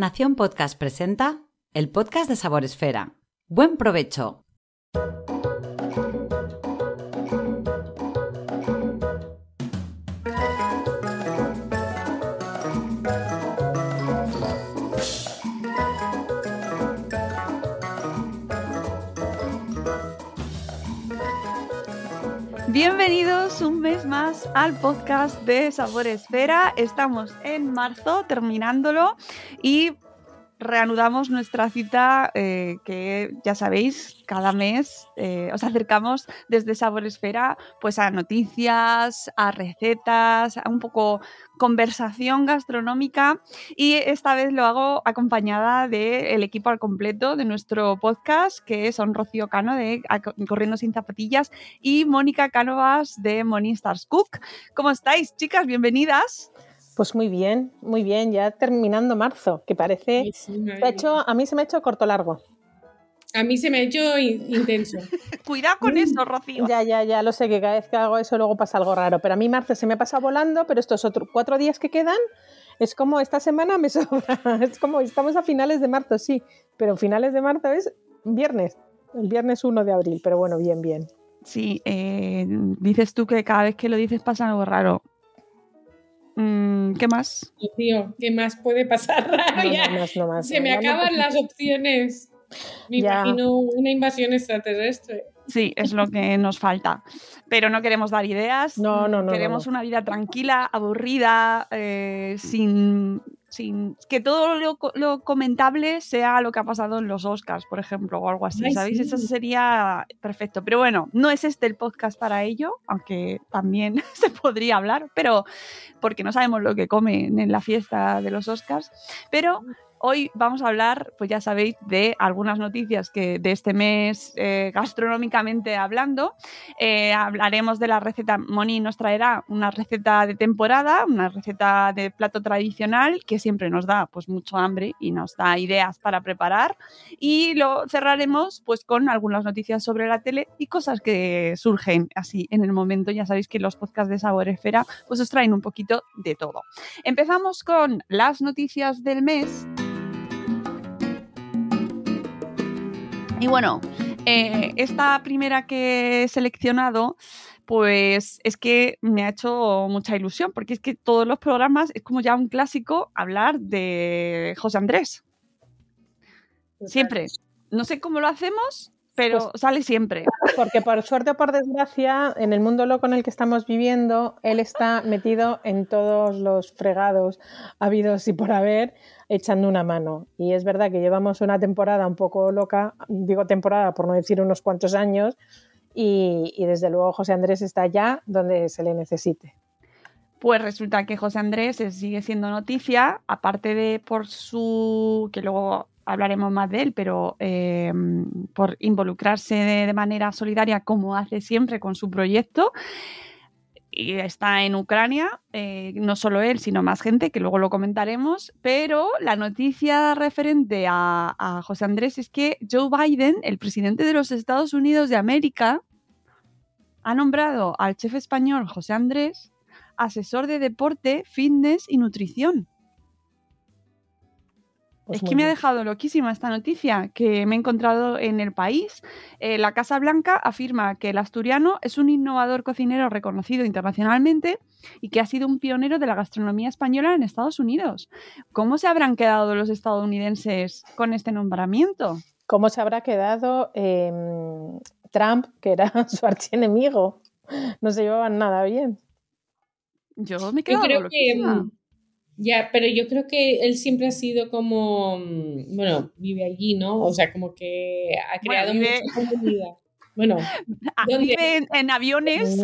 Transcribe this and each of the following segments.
Nación Podcast presenta el podcast de Sabor Esfera. ¡Buen provecho! Bienvenidos un mes más al podcast de Sabor Esfera. Estamos en marzo terminándolo y reanudamos nuestra cita eh, que ya sabéis, cada mes eh, os acercamos desde Sabor Esfera pues a noticias, a recetas, a un poco conversación gastronómica y esta vez lo hago acompañada del equipo al completo de nuestro podcast que son Rocío Cano de Corriendo sin zapatillas y Mónica Cánovas de Stars Cook. ¿Cómo estáis chicas? Bienvenidas. Pues muy bien, muy bien, ya terminando marzo, que parece... hecho, a mí se me ha hecho corto largo. A mí se me ha hecho intenso. Cuidado con eso, Rocío. Ya, ya, ya, lo sé, que cada vez que hago eso luego pasa algo raro. Pero a mí marzo se me pasa volando, pero estos otros cuatro días que quedan, es como esta semana me sobra. Es como estamos a finales de marzo, sí, pero finales de marzo es viernes, el viernes 1 de abril, pero bueno, bien, bien. Sí, eh, dices tú que cada vez que lo dices pasa algo raro. Mm, ¿Qué más? Tío, ¿qué más puede pasar? Se me acaban las opciones. Me imagino una invasión extraterrestre. Sí, es lo que nos falta. Pero no queremos dar ideas. No, no, no. Queremos una vida tranquila, aburrida, eh, sin sin que todo lo, comentable sea lo que ha pasado en los Oscars, por ejemplo, o algo así, ¿sabéis? Eso sería perfecto. Pero bueno, no es este el podcast para ello, aunque también se podría hablar, pero porque no sabemos lo que comen en la fiesta de los Oscars. Pero Hoy vamos a hablar, pues ya sabéis, de algunas noticias que de este mes eh, gastronómicamente hablando. Eh, hablaremos de la receta. Moni nos traerá una receta de temporada, una receta de plato tradicional que siempre nos da pues mucho hambre y nos da ideas para preparar. Y lo cerraremos pues con algunas noticias sobre la tele y cosas que surgen así en el momento. Ya sabéis que los podcasts de Sabor Esfera pues os traen un poquito de todo. Empezamos con las noticias del mes. Y bueno, eh, esta primera que he seleccionado, pues es que me ha hecho mucha ilusión, porque es que todos los programas es como ya un clásico hablar de José Andrés. Siempre. No sé cómo lo hacemos, pero pues sale siempre. Porque por suerte o por desgracia, en el mundo loco en el que estamos viviendo, él está metido en todos los fregados habidos y por haber echando una mano. Y es verdad que llevamos una temporada un poco loca, digo temporada por no decir unos cuantos años, y, desde luego José Andrés está ya donde se le necesite. Pues resulta que José Andrés sigue siendo noticia, aparte de por su, que luego hablaremos más de él, pero eh, por involucrarse de, manera solidaria como hace siempre con su proyecto y está en Ucrania, eh, no solo él, sino más gente, que luego lo comentaremos, pero la noticia referente a, José Andrés es que Joe Biden, el presidente de los Estados Unidos de América, ha nombrado al chef español José Andrés asesor de deporte, fitness y nutrición. Pues es que me ha dejado loquísima esta noticia que me he encontrado en el país. Eh, la Casa Blanca afirma que el asturiano es un innovador cocinero reconocido internacionalmente y que ha sido un pionero de la gastronomía española en Estados Unidos. ¿Cómo se habrán quedado los estadounidenses con este nombramiento? ¿Cómo se habrá quedado em, Trump, que era su archienemigo? No se llevaban nada bien. Yo me quedo creo que ya, pero yo creo que él siempre ha sido como, mm, bueno, vive allí, ¿no? O sea, como que ha creado mucha comunidad. Bueno, vive en, aviones.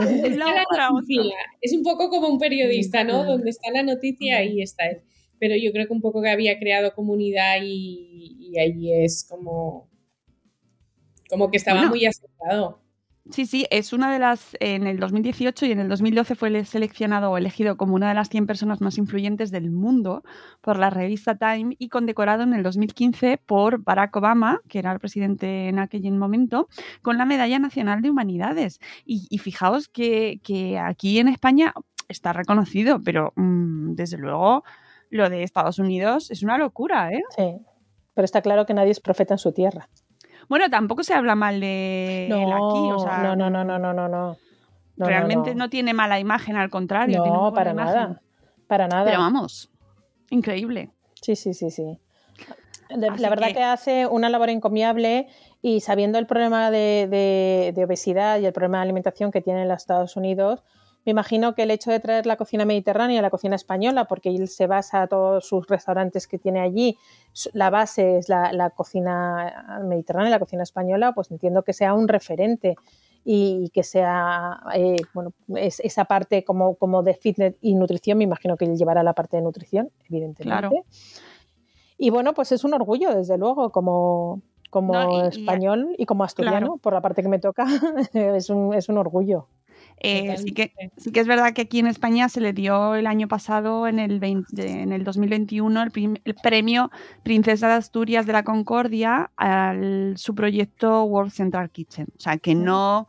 Es un poco como un periodista, ¿no? Donde está la noticia, ahí está él. Pero yo creo que un poco que había creado comunidad y, y allí es como, como que estaba muy aceptado. Sí, sí, es una de las. En el 2018 y en el 2012 fue seleccionado o elegido como una de las 100 personas más influyentes del mundo por la revista Time y condecorado en el 2015 por Barack Obama, que era el presidente en aquel momento, con la Medalla Nacional de Humanidades. Y, fijaos que, aquí en España está reconocido, pero mm, desde luego lo de Estados Unidos es una locura, ¿eh? Sí, pero está claro que nadie es profeta en su tierra. Bueno, tampoco se habla mal de No, él aquí, o sea, no, no, no, no, no, no, no. Realmente no, no. tiene mala imagen, al contrario. tiene No, buena para imagen. nada. Para nada. Pero vamos, increíble. Sí, sí, sí, sí. De- la verdad que- que... hace una labor encomiable y sabiendo el problema de, de- de obesidad y el problema de alimentación que tienen los Estados Unidos, me imagino que el hecho de traer la cocina mediterránea, la cocina española, porque él se basa a todos sus restaurantes que tiene allí, la base es la, la cocina mediterránea, la cocina española, pues entiendo que sea un referente y que sea, eh, bueno, es- esa parte como, como de fitness y nutrición, me imagino que él llevará la parte de nutrición, evidentemente. Claro. Y bueno, pues es un orgullo, desde luego, como, como No, y- y- español y como asturiano, Claro. por la parte que me toca, es un, es un orgullo. Eh, sí, que, Totalmente. sí que es verdad que aquí en España se le dio el año pasado, en el, 20 en el 2021, el, prim- el premio Princesa de Asturias de la Concordia al su proyecto World Central Kitchen. O sea, que no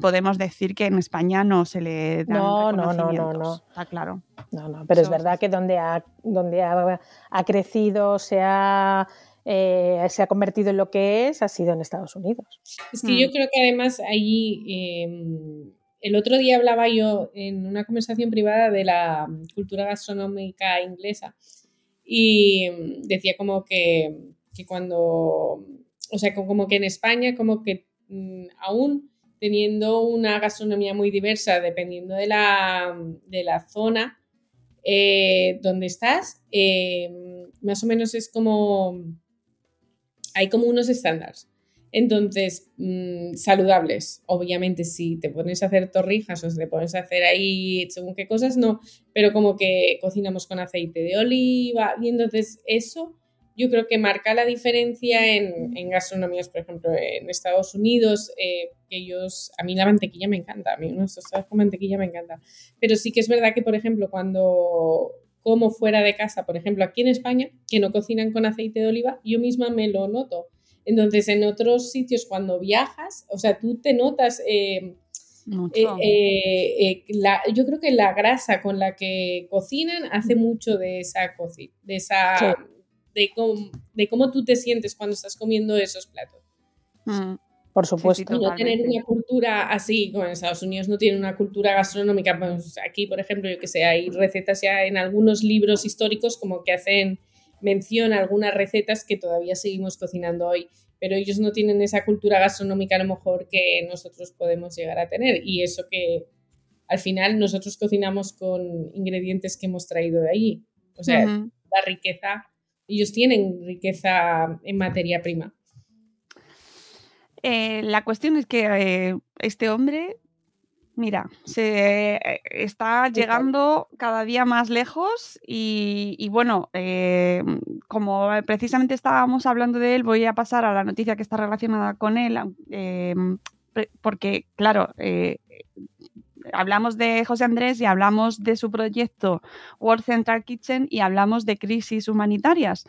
podemos decir que en España no se le dan No, no, no, no, no. Está claro. No, no, pero es verdad que donde ha, donde ha, ha crecido, se ha, eh, se ha convertido en lo que es, ha sido en Estados Unidos. Es que yo Mm. creo que además allí, eh, el otro día hablaba yo en una conversación privada de la cultura gastronómica inglesa y mm, decía como que, que cuando, o sea, co- como que en España, como que mm, aún teniendo una gastronomía muy diversa, dependiendo de la, de la zona eh, donde estás, eh, más o menos es como, hay como unos estándares. Entonces, mm, saludables, obviamente si te pones a hacer torrijas o si te pones a hacer ahí según qué cosas, no, pero como que cocinamos con aceite de oliva. Y entonces eso yo creo que marca la diferencia en, en gastronomías, por ejemplo, en Estados Unidos, eh, ellos, a mí la mantequilla me encanta, a mí unos tostados con mantequilla me encanta, pero sí que es verdad que, por ejemplo, cuando como fuera de casa, por ejemplo, aquí en España, que no cocinan con aceite de oliva, yo misma me lo noto. Entonces, en otros sitios, cuando viajas, o sea, tú te notas, eh, Mucho. eh, eh, eh, la- yo creo que la grasa con la que cocinan hace mucho de esa cocina, de esa, Sí. de, cómo, de cómo tú te sientes cuando estás comiendo esos platos. Mm. Por supuesto. Y no tener una cultura así, como en Estados Unidos no tienen una cultura gastronómica, pues aquí, por ejemplo, yo que sé, hay recetas ya en algunos libros históricos como que hacen mención a algunas recetas que todavía seguimos cocinando hoy, pero ellos no tienen esa cultura gastronómica a lo mejor que nosotros podemos llegar a tener y eso que al final nosotros cocinamos con ingredientes que hemos traído de allí. O sea, la riqueza, ellos tienen riqueza en materia prima. Eh, la cuestión es que eh, este hombre, mira, se eh, está llegando cada día más lejos y, y bueno, eh, como precisamente estábamos hablando de él, voy a pasar a la noticia que está relacionada con él, eh, porque claro, eh, hablamos de José Andrés y hablamos de su proyecto World Central Kitchen y hablamos de crisis humanitarias.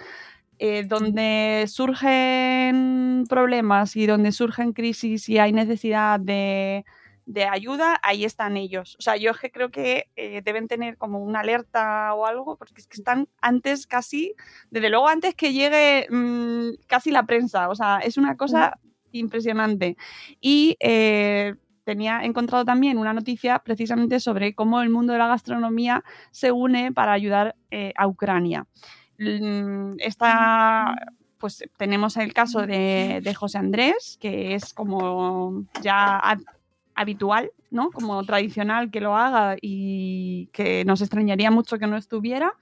Eh, donde surgen problemas y donde surgen crisis y hay necesidad de, de ayuda, ahí están ellos. O sea, yo es que creo que eh, deben tener como una alerta o algo, porque es que están antes casi, desde luego antes que llegue mm, casi la prensa. O sea, es una cosa impresionante. Y eh, tenía encontrado también una noticia precisamente sobre cómo el mundo de la gastronomía se une para ayudar eh, a Ucrania. Mm, Esta, pues tenemos el caso de, de José Andrés, que es como ya habitual, ¿no? Como tradicional que lo haga y que nos extrañaría mucho que no estuviera.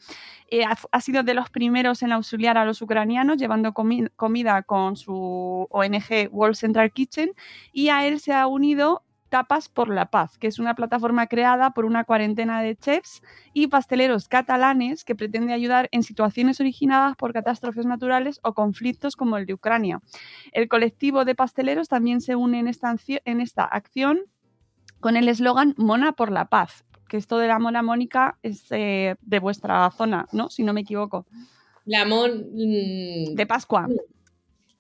Eh, ha, sido de los primeros en auxiliar a los ucranianos llevando comi- comida con su ONG World Central Kitchen y a él se ha unido Tapas por la Paz, que es una plataforma creada por una cuarentena de chefs y pasteleros catalanes que pretende ayudar en situaciones originadas por catástrofes naturales o conflictos como el de Ucrania. El colectivo de pasteleros también se une en esta, en esta acción con el eslogan Mona por la Paz, que esto de la Mona Mónica es eh, de vuestra zona, ¿no? Si no me equivoco. La mon, mm, De Pascua.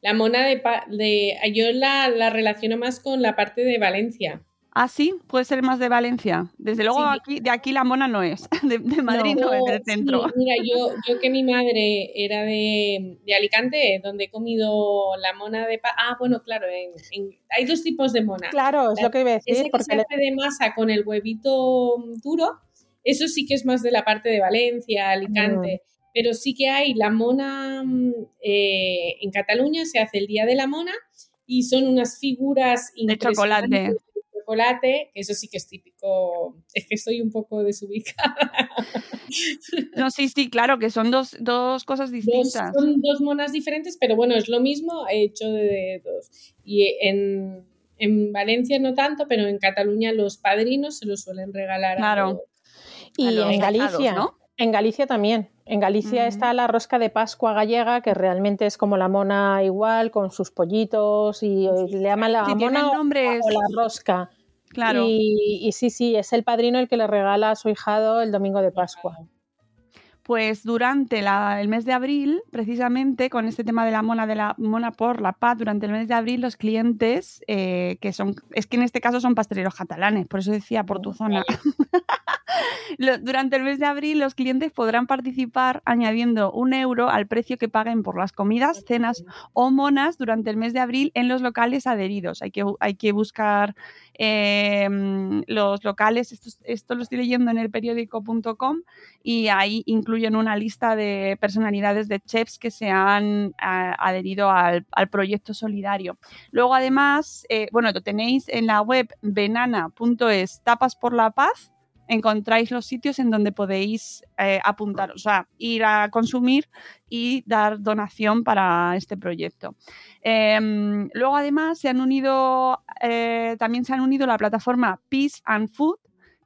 La mona de, pa- de yo la, la relaciono más con la parte de Valencia. Ah, sí, puede ser más de Valencia. Desde luego aquí, de aquí la mona no es, de, Madrid no, es del centro. mira, yo, yo que mi madre era de, Alicante, donde he comido la mona de... Ah, bueno, claro, hay dos tipos de mona. Claro, es lo que iba a decir. Esa que se hace de masa con el huevito duro, eso sí que es más de la parte de Valencia, Alicante. Pero sí que hay la mona mm, eh, en Cataluña, se hace el Día de la Mona y son unas figuras de chocolate chocolate, que eso sí que es típico, es que estoy un poco desubicada. No, sí, sí, claro, que son dos, cosas distintas. son dos monas diferentes, pero bueno, es lo mismo hecho de dos. Y en, Valencia no tanto, pero en Cataluña los padrinos se los suelen regalar claro. y en Galicia, ¿no? En Galicia también. En Galicia está la rosca de Pascua gallega, que realmente es como la mona igual, con sus pollitos, y le llaman la mona o, la rosca. Claro. Y, sí, sí, es el padrino el que le regala a su hijado el domingo de Pascua. Pues durante el mes de abril, precisamente con este tema de la mona de la mona por la paz, durante el mes de abril los clientes, eh, que son, es que en este caso son pasteleros catalanes, por eso decía por tu zona. Durante el mes de abril los clientes podrán participar añadiendo un euro al precio que paguen por las comidas, cenas o monas durante el mes de abril en los locales adheridos. Hay que, hay que buscar em, los locales, esto, lo estoy leyendo en el periódico.com y ahí incluyen una lista de personalidades de chefs que se han adherido al, proyecto solidario. Luego además, eh, bueno, lo tenéis en la web venana.es, tapas por la paz encontráis los sitios en donde podéis eh, apuntar, o sea, ir a consumir y dar donación para este proyecto. Em, luego, además, se han unido, eh, también se han unido la plataforma Peace and Food,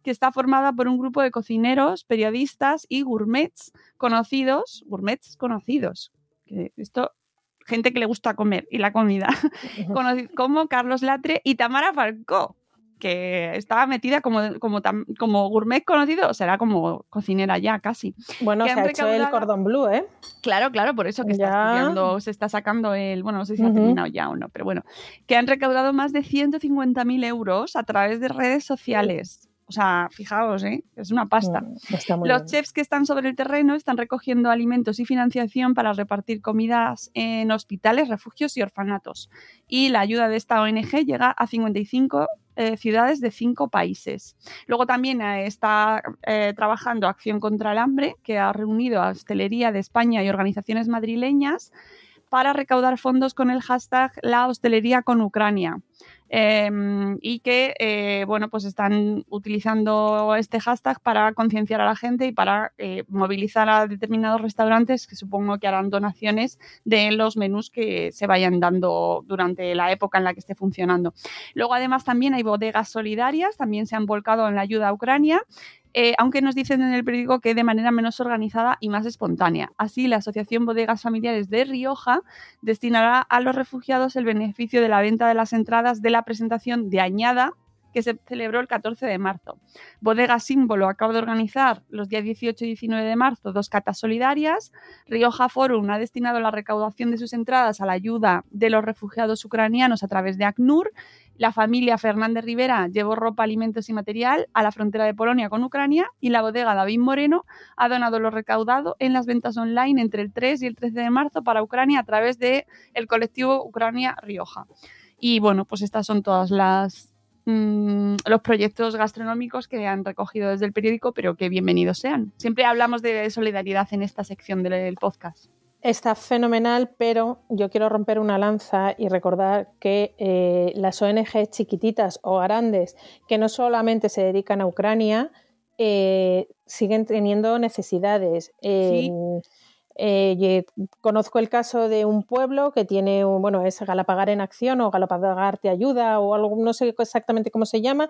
que está formada por un grupo de cocineros, periodistas y gourmets conocidos, gourmets conocidos. esto gente que le gusta comer y la comida, como Carlos Latre y Tamara Falcó, que estaba metida como, como, como gourmet conocido, será como cocinera ya casi. Bueno, se ha hecho el cordón blue, ¿eh? Claro, claro, por eso que está se está sacando el, bueno, no sé si ha terminado ya o no, pero bueno, que han recaudado más de 150.000 euros a través de redes sociales. O sea, fijaos, ¿eh? es una pasta. Mm, Los chefs que están sobre el terreno están recogiendo alimentos y financiación para repartir comidas en hospitales, refugios y orfanatos. Y la ayuda de esta ONG llega a 55 eh, ciudades de cinco países. Luego también eh, está eh, trabajando Acción contra el Hambre, que ha reunido a Hostelería de España y organizaciones madrileñas para recaudar fondos con el hashtag La hostelería con Ucrania. Em, y que eh, bueno pues están utilizando este hashtag para concienciar a la gente y para eh, movilizar a determinados restaurantes que supongo que harán donaciones de los menús que se vayan dando durante la época en la que esté funcionando. Luego además también hay bodegas solidarias, también se han volcado en la ayuda a Ucrania eh, aunque nos dicen en el periódico que de manera menos organizada y más espontánea. Así, la Asociación Bodegas Familiares de Rioja destinará a los refugiados el beneficio de la venta de las entradas de la presentación de Añada que se celebró el 14 de marzo. Bodega Símbolo acaba de organizar los días 18 y 19 de marzo dos catas solidarias. Rioja Forum ha destinado la recaudación de sus entradas a la ayuda de los refugiados ucranianos a través de ACNUR la familia Fernández Rivera llevó ropa, alimentos y material a la frontera de Polonia con Ucrania y la bodega David Moreno ha donado lo recaudado en las ventas online entre el 3 y el 13 de marzo para Ucrania a través del el colectivo Ucrania Rioja. Y bueno, pues estas son todas las mm, los proyectos gastronómicos que han recogido desde el periódico, pero que bienvenidos sean. Siempre hablamos de solidaridad en esta sección del podcast. Está fenomenal, pero yo quiero romper una lanza y recordar que eh, las ONG chiquititas o grandes que no solamente se dedican a Ucrania, eh, siguen teniendo necesidades. Eh, conozco el caso de un pueblo que tiene, bueno, es Galapagar en Acción o Galapagar te ayuda o algo, no sé exactamente cómo se llama.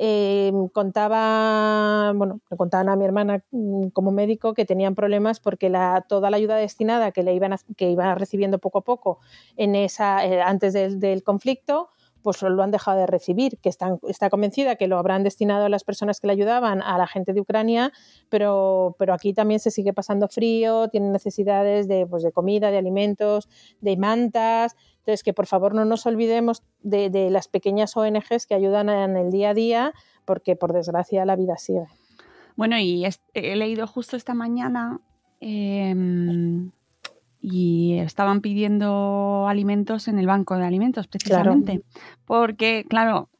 Eh, contaba, bueno, le contaban a mi hermana mm, como médico que tenían problemas porque la, toda la ayuda destinada que le iban que iban recibiendo poco a poco en esa, eh, antes del, conflicto, pues lo han dejado de recibir, que está convencida que lo habrán destinado a las personas que le ayudaban, a la gente de Ucrania, pero, pero aquí también se sigue pasando frío, tienen necesidades de, pues, de comida, de alimentos, de mantas. Entonces, que por favor no nos olvidemos de, de las pequeñas ONGs que ayudan en el día a día, porque por desgracia la vida sigue. Bueno, y he leído justo esta mañana em, y estaban pidiendo alimentos en el banco de alimentos, precisamente. Porque, claro,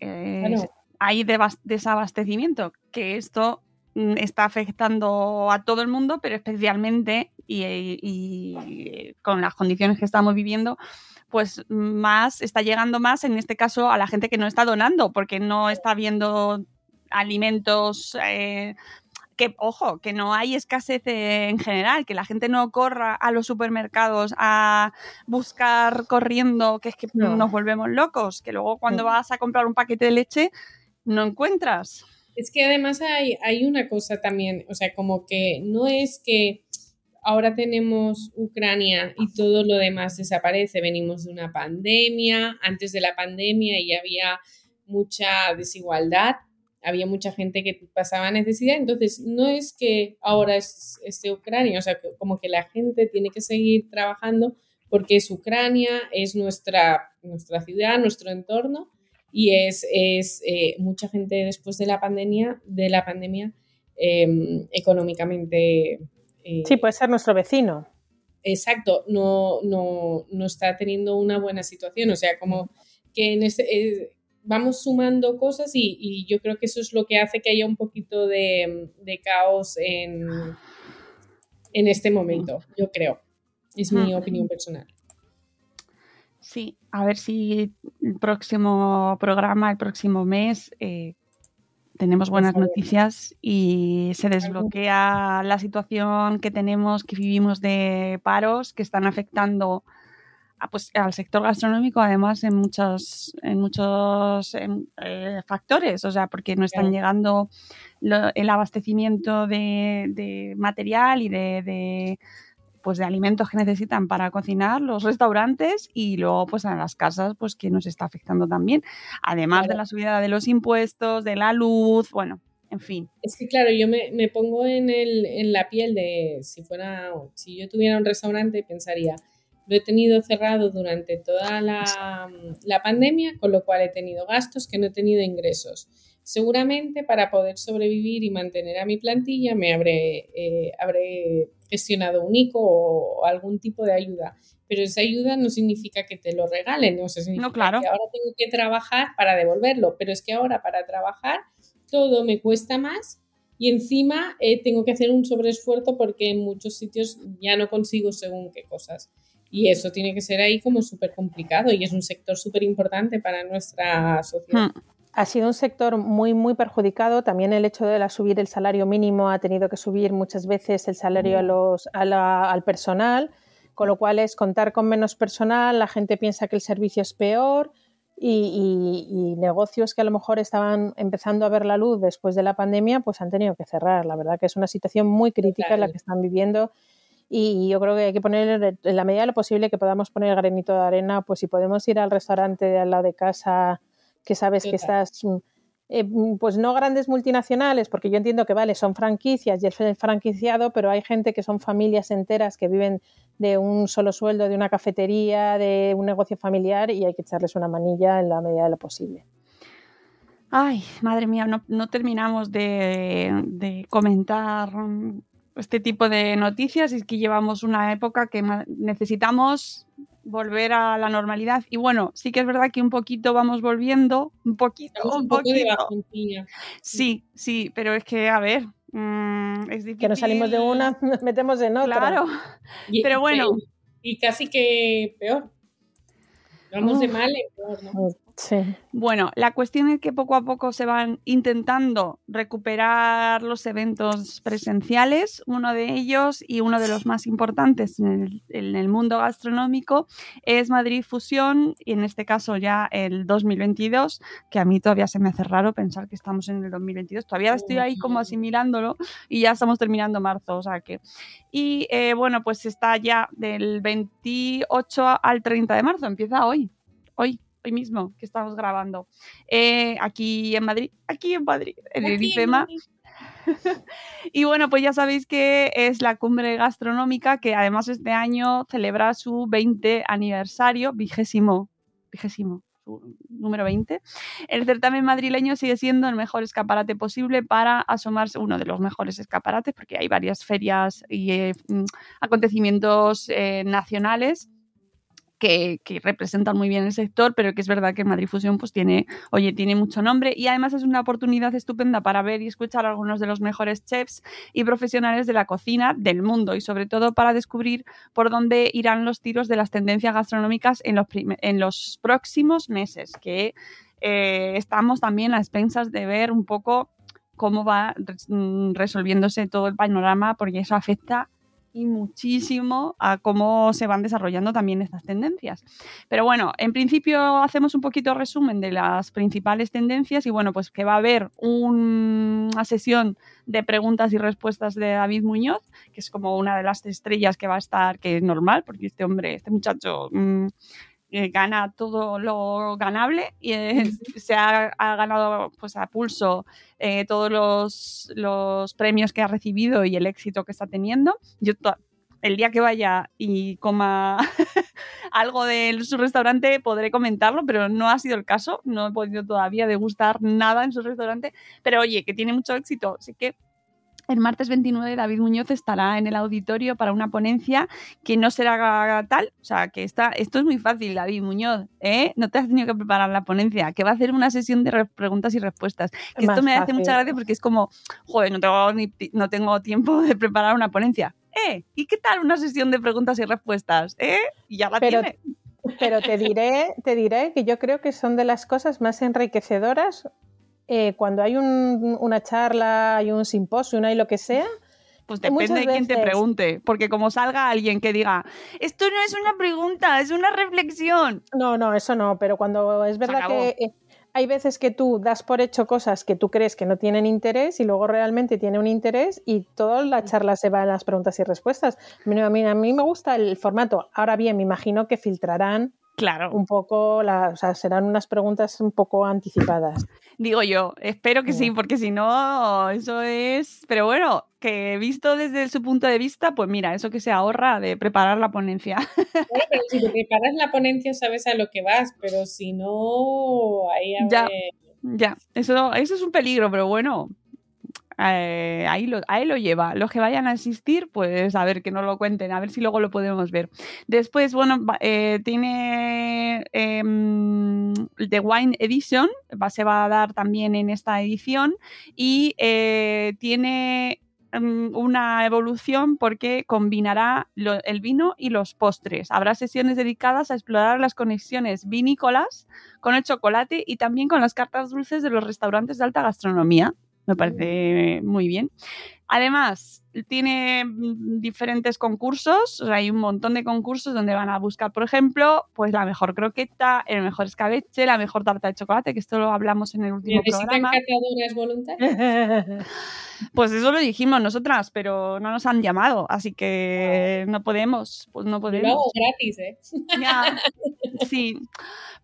hay desabastecimiento, que esto mm, está afectando a todo el mundo, pero especialmente y, con las condiciones que estamos viviendo, pues más está llegando más en este caso a la gente que no está donando, porque no está viendo alimentos eh, que, ojo, que no hay escasez en general, que la gente no corra a los supermercados a buscar corriendo, que es que nos volvemos locos, que luego cuando vas a comprar un paquete de leche no encuentras. Es que además hay, hay una cosa también, o sea, como que no es que ahora tenemos Ucrania y todo lo demás desaparece, venimos de una pandemia, antes de la pandemia y había mucha desigualdad había mucha gente que pasaba necesidad, entonces no es que ahora es, Ucrania, o sea, como que la gente tiene que seguir trabajando porque es Ucrania, es nuestra, nuestra ciudad, nuestro entorno y es, es eh, mucha gente después de la pandemia, de la pandemia em, económicamente... Eh, sí, puede ser nuestro vecino. Exacto, no, no, no está teniendo una buena situación, o sea, como que en este, eh, vamos sumando cosas y, yo creo que eso es lo que hace que haya un poquito de, caos en, en, este momento, yo creo. Es mi opinión personal. Sí, a ver si el próximo programa, el próximo mes, eh, tenemos buenas noticias y se desbloquea la situación que tenemos, que vivimos de paros que están afectando pues, al sector gastronómico, además, en muchos, en muchos eh, factores, o sea, porque no están llegando el abastecimiento de, material y de, pues de alimentos que necesitan para cocinar los restaurantes y luego pues a las casas pues que nos está afectando también. Además de la subida de los impuestos de la luz bueno en fin. Es que claro yo me, me pongo en, el, en la piel de si fuera si yo tuviera un restaurante pensaría lo he tenido cerrado durante toda la, pandemia, con lo cual he tenido gastos que no he tenido ingresos. Seguramente para poder sobrevivir y mantener a mi plantilla me habré, eh, habré gestionado un ICO o, algún tipo de ayuda. Pero esa ayuda no significa que te lo regalen, no, significa claro. que ahora tengo que trabajar para devolverlo, pero es que ahora para trabajar todo me cuesta más y encima eh, tengo que hacer un sobreesfuerzo porque en muchos sitios ya no consigo según qué cosas. Y eso tiene que ser ahí como súper complicado y es un sector súper importante para nuestra sociedad. Hmm. Ha sido un sector muy, muy perjudicado. También el hecho de la subir el salario mínimo ha tenido que subir muchas veces el salario a hmm. los, al personal, con lo cual es contar con menos personal, la gente piensa que el servicio es peor y, negocios que a lo mejor estaban empezando a ver la luz después de la pandemia, pues han tenido que cerrar. La verdad que es una situación muy crítica la que están viviendo y yo creo que hay que poner, en la medida de lo posible, que podamos poner el granito de arena, pues si podemos ir al restaurante de al lado de casa, que sabes que estás, mm, eh, mm, pues no grandes multinacionales, porque yo entiendo que vale, son franquicias y el franquiciado, pero hay gente que son familias enteras que viven de un solo sueldo, de una cafetería, de un negocio familiar y hay que echarles una manilla en la medida de lo posible. Ay, madre mía, no, no terminamos de, de comentar este tipo de noticias y que llevamos una época que necesitamos volver a la normalidad. Y bueno, sí que es verdad que un poquito vamos volviendo, un poquito, un, poquito. sí, sí, pero es que, a ver, mm, es difícil. Que nos salimos de una, nos metemos en otra. Claro, pero bueno. Y, casi que peor. Vamos de mal en peor, ¿no? Bueno, la cuestión es que poco a poco se van intentando recuperar los eventos presenciales. Uno de ellos y uno de los más importantes en el, mundo gastronómico es Madrid Fusión y en este caso ya el 2022, que a mí todavía se me hace raro pensar que estamos en el 2022. Todavía estoy ahí como asimilándolo y ya estamos terminando marzo, o sea que... Y eh, bueno, pues está ya del 28 al 30 de marzo, empieza hoy, hoy hoy mismo que estamos grabando. Eh, aquí en Madrid, aquí en Madrid, en el IFEMA. y bueno, pues ya sabéis que es la cumbre gastronómica que además este año celebra su 20 aniversario, vigésimo, vigésimo, número 20. El certamen madrileño sigue siendo el mejor escaparate posible para asomarse, uno de los mejores escaparates, porque hay varias ferias y eh, mm, acontecimientos eh, nacionales que, representan muy bien el sector, pero que es verdad que Madrid Fusión pues tiene, oye, tiene mucho nombre. Y además es una oportunidad estupenda para ver y escuchar a algunos de los mejores chefs y profesionales de la cocina del mundo y sobre todo para descubrir por dónde irán los tiros de las tendencias gastronómicas en los, en los próximos meses, que eh, estamos también a expensas de ver un poco cómo va mm, resolviéndose todo el panorama, porque eso afecta y muchísimo a cómo se van desarrollando también estas tendencias. Pero bueno, en principio hacemos un poquito resumen de las principales tendencias y bueno, pues que va a haber una sesión de preguntas y respuestas de David Muñoz, que es como una de las estrellas que va a estar, que es normal, porque este hombre, este muchacho... Mm, eh, gana todo lo ganable y eh, se ha, ganado pues a pulso eh, todos los, los, premios que ha recibido y el éxito que está teniendo. Yo el día que vaya y coma algo de su restaurante podré comentarlo, pero no ha sido el caso. No he podido todavía degustar nada en su restaurante. Pero oye, que tiene mucho éxito. Así que el martes 29 David Muñoz estará en el auditorio para una ponencia que no será tal, o sea, que está, esto es muy fácil, David Muñoz, ¿eh? No te has tenido que preparar la ponencia, que va a hacer una sesión de preguntas y respuestas. Que esto me hace mucha gracia porque es como, joder, no tengo, no tengo tiempo de preparar una ponencia. ¿Eh? ¿Y qué tal una sesión de preguntas y respuestas? ¿Eh? Y ya la tiene. Pero te diré, te diré que yo creo que son de las cosas más enriquecedoras eh, cuando hay una charla, hay un simposio, hay lo que sea, pues depende de quién te pregunte, porque como salga alguien que diga, esto no es una pregunta, es una reflexión. No, no, eso no, pero cuando es verdad que eh, hay veces que tú das por hecho cosas que tú crees que no tienen interés y luego realmente tiene un interés y toda la charla se va en las preguntas y respuestas. A mí, a mí me gusta el formato. Ahora bien, me imagino que filtrarán Claro. Un poco, o sea, serán unas preguntas un poco anticipadas. Digo yo, espero que sí, porque si no, eso es. Pero bueno, que visto desde su punto de vista, pues mira, eso que se ahorra de preparar la ponencia. pero si te preparas la ponencia, sabes a lo que vas, pero si no, ahí a Ya, ya, eso, eso es un peligro, pero bueno, eh, ahí, lo, lleva. Los que vayan a asistir, pues a ver que no lo cuenten, a ver si luego lo podemos ver. Después, bueno, eh, tiene em, The Wine Edition, va, se va a dar también en esta edición y eh, tiene em, una evolución porque combinará el vino y los postres. Habrá sesiones dedicadas a explorar las conexiones vinícolas con el chocolate y también con las cartas dulces de los restaurantes de alta gastronomía me parece muy bien. Además, tiene diferentes concursos, hay un montón de concursos donde van a buscar, por ejemplo, pues la mejor croqueta, el mejor escabeche, la mejor tarta de chocolate, que esto lo hablamos en el último programa. voluntarias? Pues eso lo dijimos nosotras, pero no nos han llamado, así que no podemos, pues no podemos. Lo gratis, ¿eh? sí.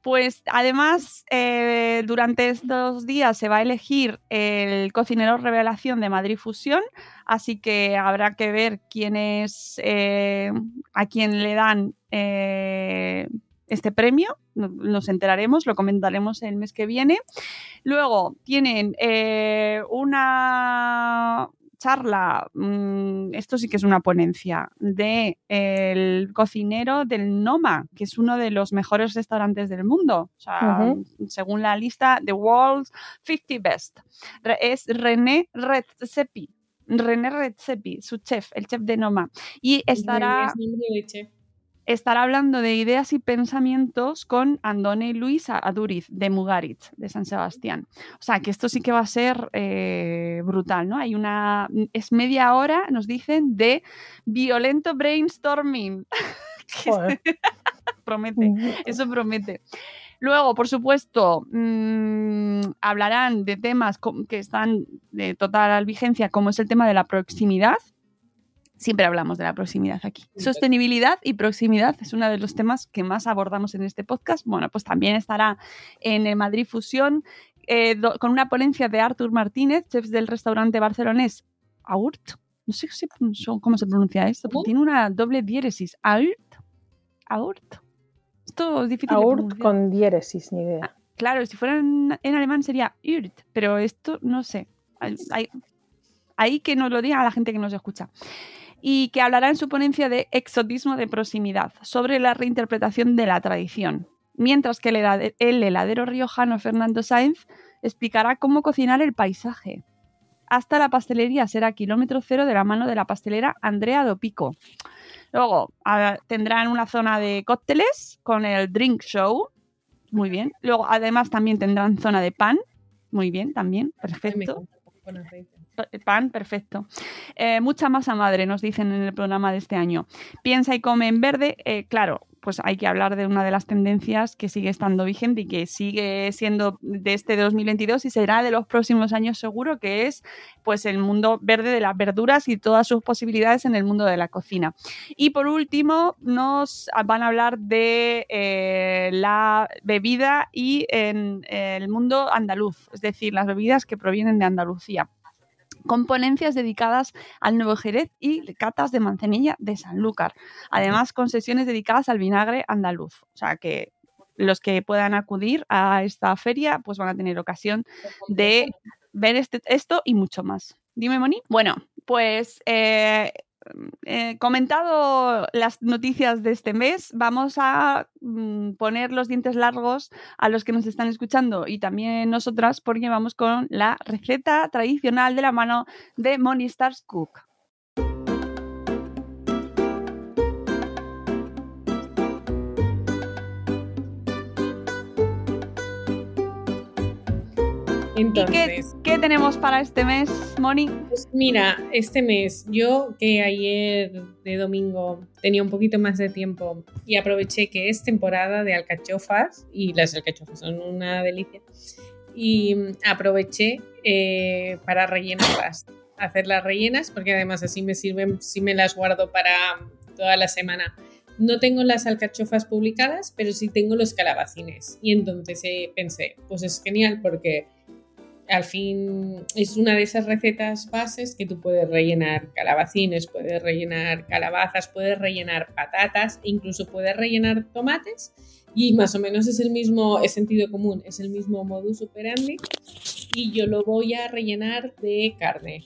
Pues además, eh, durante estos días se va a elegir el cocinero revelación de Madrid Fusión, así que habrá que ver quién es, eh, a quién le dan eh, este premio. Nos enteraremos, lo comentaremos el mes que viene. Luego tienen una charla, mm, esto sí que es una ponencia, de el cocinero del Noma, que es uno de los mejores restaurantes del mundo, según la lista The World's 50 Best. Es René Redzepi. René Redzepi, su chef, el chef de Noma. Y estará estará hablando de ideas y pensamientos con Andone Luisa Aduriz de Mugaritz, de San Sebastián. O sea, que esto sí que va a ser eh, brutal, ¿no? Hay una, es media hora, nos dicen, de violento brainstorming. promete, eso promete. Luego, por supuesto, mm, hablarán de temas que están de total vigencia, como es el tema de la proximidad, Siempre hablamos de la proximidad aquí. Sostenibilidad y proximidad es uno de los temas que más abordamos en este podcast. Bueno, pues también estará en el Madrid Fusión eh, con una ponencia de Artur Martínez, chef del restaurante barcelonés Aurt. No sé cómo se pronuncia esto, porque tiene una doble diéresis. Aurt. Aurt. Esto es difícil. Aurt con diéresis, ni idea. Ah, claro, si fuera en, alemán sería Urt, pero esto no sé. Ahí que nos lo diga a la gente que nos escucha y que hablará en su ponencia de exotismo de proximidad, sobre la reinterpretación de la tradición. Mientras que el, heladero riojano Fernando Sáenz explicará cómo cocinar el paisaje. Hasta la pastelería será kilómetro cero de la mano de la pastelera Andrea Dopico. Luego tendrán una zona de cócteles con el Drink Show. Muy bien. Luego, además, también tendrán zona de pan. Muy bien, también. Perfecto. Pan, perfecto. Eh, mucha masa madre, nos dicen en el programa de este año. Piensa y come en verde. Eh, claro, pues hay que hablar de una de las tendencias que sigue estando vigente y que sigue siendo de este 2022 y será de los próximos años seguro, que es pues el mundo verde de las verduras y todas sus posibilidades en el mundo de la cocina. Y por último, nos van a hablar de eh, la bebida y en el mundo andaluz, es decir, las bebidas que provienen de Andalucía con ponencias dedicadas al Nuevo Jerez y catas de manzanilla de Sanlúcar. Además, con sesiones dedicadas al vinagre andaluz. O sea que los que puedan acudir a esta feria pues van a tener ocasión de ver este, esto y mucho más. Dime, Moni. Bueno, pues eh, eh, comentado las noticias de este mes, vamos a mm, poner los dientes largos a los que nos están escuchando y también nosotras porque vamos con la receta tradicional de la mano de Moni Stars Cook. Entonces, ¿Y qué, tenemos para este mes, Moni? Pues mira, este mes, yo que ayer de domingo tenía un poquito más de tiempo y aproveché que es temporada de alcachofas y las alcachofas son una delicia y aproveché eh, para rellenarlas, hacerlas rellenas porque además así me sirven, si me las guardo para toda la semana. No tengo las alcachofas publicadas, pero sí tengo los calabacines. Y entonces eh, pensé, pues es genial porque al fin es una de esas recetas bases que tú puedes rellenar calabacines, puedes rellenar calabazas, puedes rellenar patatas, incluso puedes rellenar tomates y más o menos es el mismo, es sentido común, es el mismo modus operandi y yo lo voy a rellenar de carne.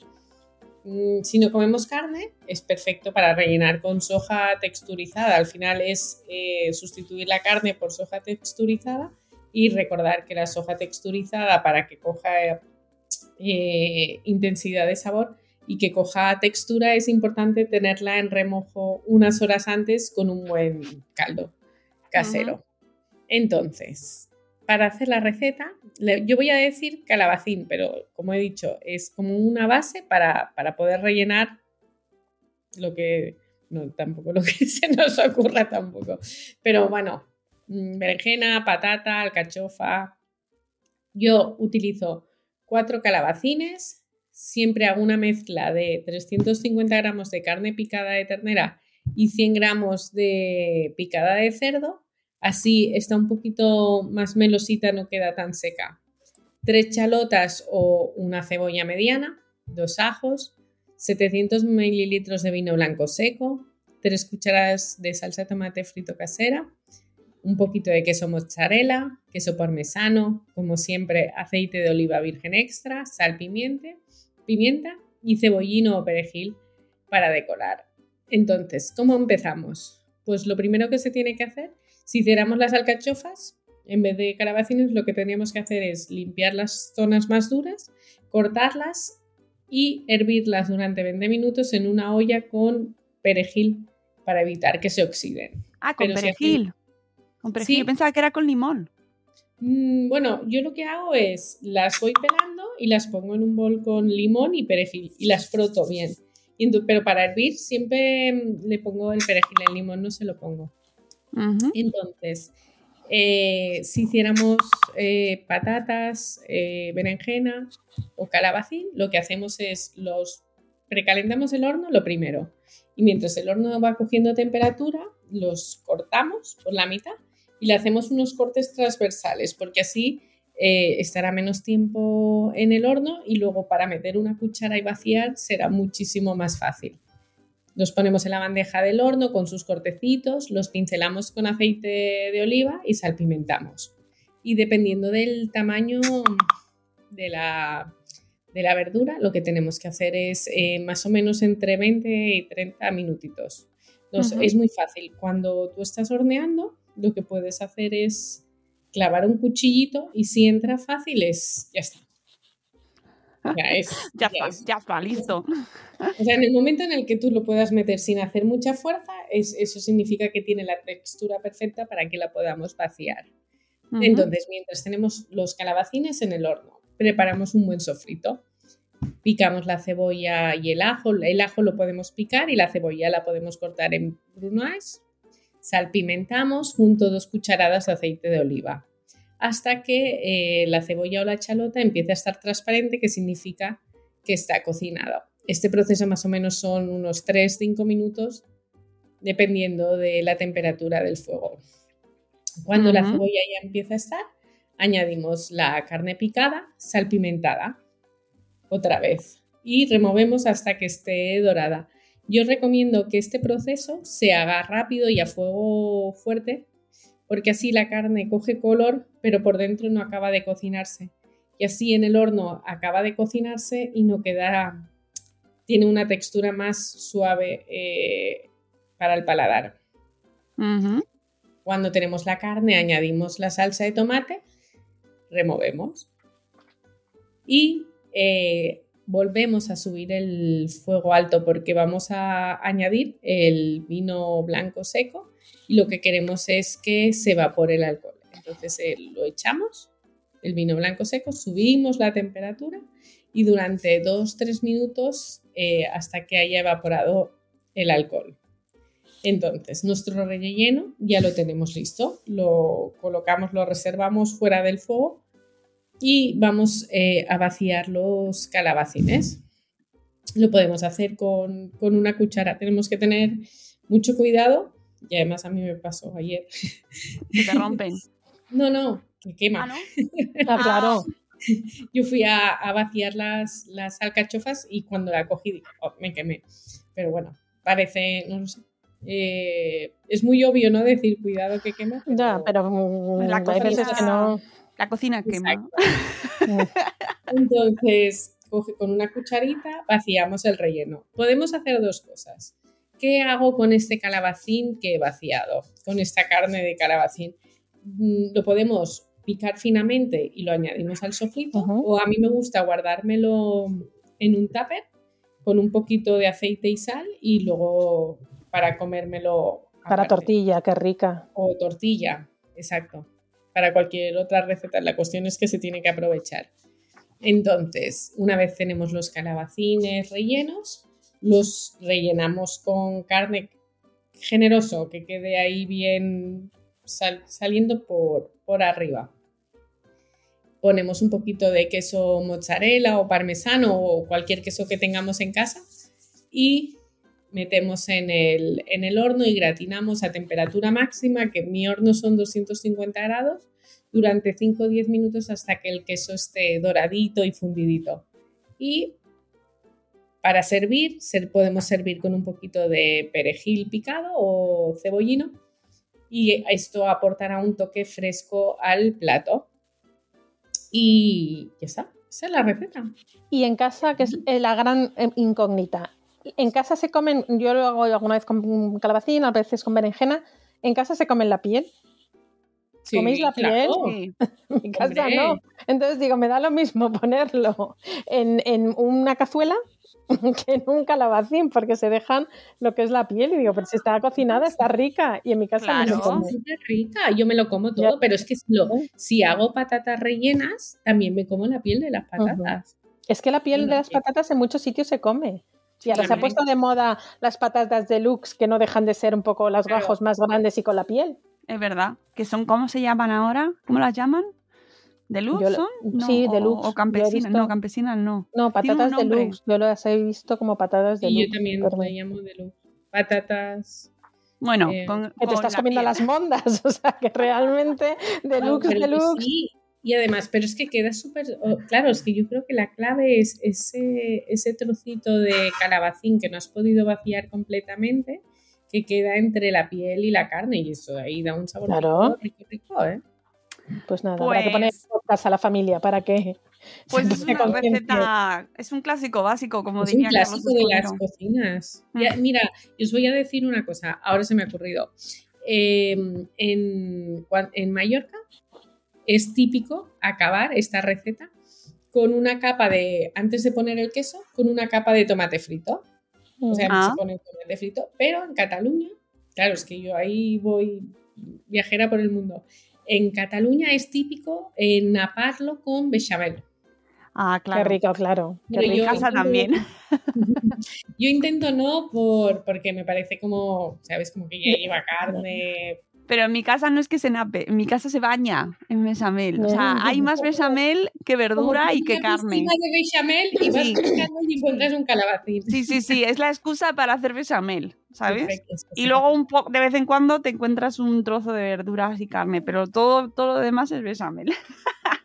Mm, si no comemos carne, es perfecto para rellenar con soja texturizada. Al final es eh, sustituir la carne por soja texturizada y recordar que la soja texturizada para que coja eh, intensidad de sabor y que coja textura es importante tenerla en remojo unas horas antes con un buen caldo casero. Entonces, para hacer la receta, yo voy a decir calabacín, pero como he dicho, es como una base para, para poder rellenar lo que, no, tampoco lo que se nos ocurra tampoco. Pero bueno, berenjena, patata, alcachofa. Yo utilizo cuatro calabacines, siempre hago una mezcla de 350 gramos de carne picada de ternera y 100 gramos de picada de cerdo. Así está un poquito más melosita, no queda tan seca. Tres chalotas o una cebolla mediana, dos ajos, 700 mililitros de vino blanco seco, tres cucharadas de salsa de tomate frito casera, un poquito de queso mozzarella, queso parmesano, como siempre aceite de oliva virgen extra, sal, pimienta, pimienta y cebollino o perejil para decorar. Entonces, ¿cómo empezamos? Pues lo primero que se tiene que hacer, si hiciéramos las alcachofas, en vez de calabacines, lo que tendríamos que hacer es limpiar las zonas más duras, cortarlas y hervirlas durante 20 minutos en una olla con perejil para evitar que se oxiden. Ah, con perejil. Con perejil. Yo pensaba que era con limón. Mm, bueno, yo lo que hago es las voy pelando y las pongo en un bol con limón y perejil y las froto bien. pero para hervir siempre mm, le pongo el perejil, el limón no se lo pongo. Entonces, eh, si hiciéramos eh, patatas, eh, berenjena o calabacín, lo que hacemos es los precalentamos el horno lo primero y mientras el horno va cogiendo temperatura, los cortamos por la mitad y le hacemos unos cortes transversales, porque así eh, estará menos tiempo en el horno y luego para meter una cuchara y vaciar será muchísimo más fácil. Los ponemos en la bandeja del horno con sus cortecitos, los pincelamos con aceite de oliva y salpimentamos. Y dependiendo del tamaño de la, de la verdura, lo que tenemos que hacer es eh, más o menos entre 20 y 30 minutitos. Es muy fácil. Cuando tú estás horneando, lo que puedes hacer es clavar un cuchillito y si entra fácil es, ya está. Ya, es, ya, está, está, listo. O sea, en el momento en el que tú lo puedas meter sin hacer mucha fuerza, es, eso significa que tiene la textura perfecta para que la podamos vaciar. Entonces, mientras tenemos los calabacines en el horno, preparamos un buen sofrito. Picamos la cebolla y el ajo. El ajo lo podemos picar y la cebolla la podemos cortar en brunoise Salpimentamos junto dos cucharadas de aceite de oliva hasta que eh, la cebolla o la chalota empiece a estar transparente, que significa que está cocinado. Este proceso más o menos son unos 3-5 minutos, dependiendo de la temperatura del fuego. Cuando la cebolla ya empieza a estar, añadimos la carne picada, salpimentada, otra vez, y removemos hasta que esté dorada. Yo recomiendo que este proceso se haga rápido y a fuego fuerte, porque así la carne coge color, pero por dentro no acaba de cocinarse. Y así en el horno acaba de cocinarse y no queda, tiene una textura más suave eh, para el paladar. Cuando tenemos la carne, añadimos la salsa de tomate, removemos y eh, volvemos a subir el fuego alto porque vamos a añadir el vino blanco seco y lo que queremos es que se evapore el alcohol. Entonces eh, lo echamos, el vino blanco seco, subimos la temperatura y durante 2-3 minutos eh, hasta que haya evaporado el alcohol. Entonces, nuestro relleno ya lo tenemos listo, lo colocamos, lo reservamos fuera del fuego y vamos eh, a vaciar los calabacines. Lo podemos hacer con, una cuchara. Tenemos que tener mucho cuidado y además a mí me pasó ayer. Que te rompen. no, no, que quema. Ah, ah claro. Yo fui a, vaciar las, las, alcachofas y cuando la cogí oh, me quemé. Pero bueno, parece, no lo sé. Eh, es muy obvio, ¿no? Decir cuidado que quema. Ya, pero la cosa es que no la cocina quema. Entonces, coge con una cucharita, vaciamos el relleno. Podemos hacer dos cosas. ¿Qué hago con este calabacín que he vaciado? Con esta carne de calabacín. Mm, lo podemos picar finamente y lo añadimos al sofrito. O a mí me gusta guardármelo en un tupper con un poquito de aceite y sal y luego para comérmelo. Para tortilla, qué rica. O tortilla, exacto para cualquier otra receta. La cuestión es que se tiene que aprovechar. Entonces, una vez tenemos los calabacines rellenos, los rellenamos con carne generoso, que quede ahí bien saliendo por, por arriba. Ponemos un poquito de queso mozzarella o parmesano o cualquier queso que tengamos en casa y metemos en el, en el horno y gratinamos a temperatura máxima, que en mi horno son 250 grados, durante 5 o 10 minutos hasta que el queso esté doradito y fundidito. Y para servir, podemos servir con un poquito de perejil picado o cebollino y esto aportará un toque fresco al plato. Y ya está, esa es la receta. Y en casa, que es la gran eh, incógnita, en casa se comen, yo lo hago alguna vez con calabacín, a veces con berenjena, en casa se comen la piel. ¿Coméis la piel? en mi casa no. Entonces digo, me da lo mismo ponerlo en, en, una cazuela que en un calabacín, porque se dejan lo que es la piel. Y digo, pero si está cocinada, está rica. Y en mi casa claro, no come. Está rica, yo me lo como todo, pero es que si, hago patatas rellenas, también me como la piel de las patatas. Es que la piel de las patatas en muchos sitios se come. Y ahora se ha puesto de moda las patatas deluxe que no dejan de ser un poco las gajos más grandes y con la piel. Es verdad. Que son, ¿cómo se llaman ahora? ¿Cómo las llaman? ¿Deluxe son? sí, deluxe. O, campesinas. No, campesinas no. No, patatas deluxe. Yo las he visto como patatas deluxe. Y yo también las llamo deluxe. patatas. Bueno, Eh, con, Que te estás la comiendo las mondas, o sea que realmente deluxe, deluxe. sí, Y además, pero es que queda súper. oh, Claro, es que yo creo que la clave es ese, ese trocito de calabacín que no has podido vaciar completamente, que queda entre la piel y la carne. Y eso ahí da un sabor Claro. rico, rico, rico, ¿eh? Pues nada, habrá que poner Pues- podcast a la familia para que. Pues es una receta, es un clásico básico, como Es un diría Carlos clásico de las cocinas. Mm. Ya, mira, os voy a decir una cosa, ahora se me ha ocurrido. Eh, en, en Mallorca es típico acabar esta receta con una capa de, antes de poner el queso, con una capa de tomate frito. O sea, Ah. se pone tomate frito. Pero en Cataluña, claro, es que yo ahí voy viajera por el mundo. En Cataluña es típico eh, naparlo con bechamel. Ah, claro. Qué rico, claro. Qué rico. casa intento- también. Yo intento no por, porque me parece como, ¿sabes? Como que ya lleva carne. Pero en mi casa no es que se nape, en mi casa se baña en bechamel. O sea, hay más bechamel que verdura y que carne. de bechamel y vas Sí. y encuentras un calabacín. Sí, sí, sí, es la excusa para hacer bechamel, ¿sabes? Perfecto, Y luego un poco de vez en cuando te encuentras un trozo de verduras y carne, pero todo, todo lo demás es bechamel.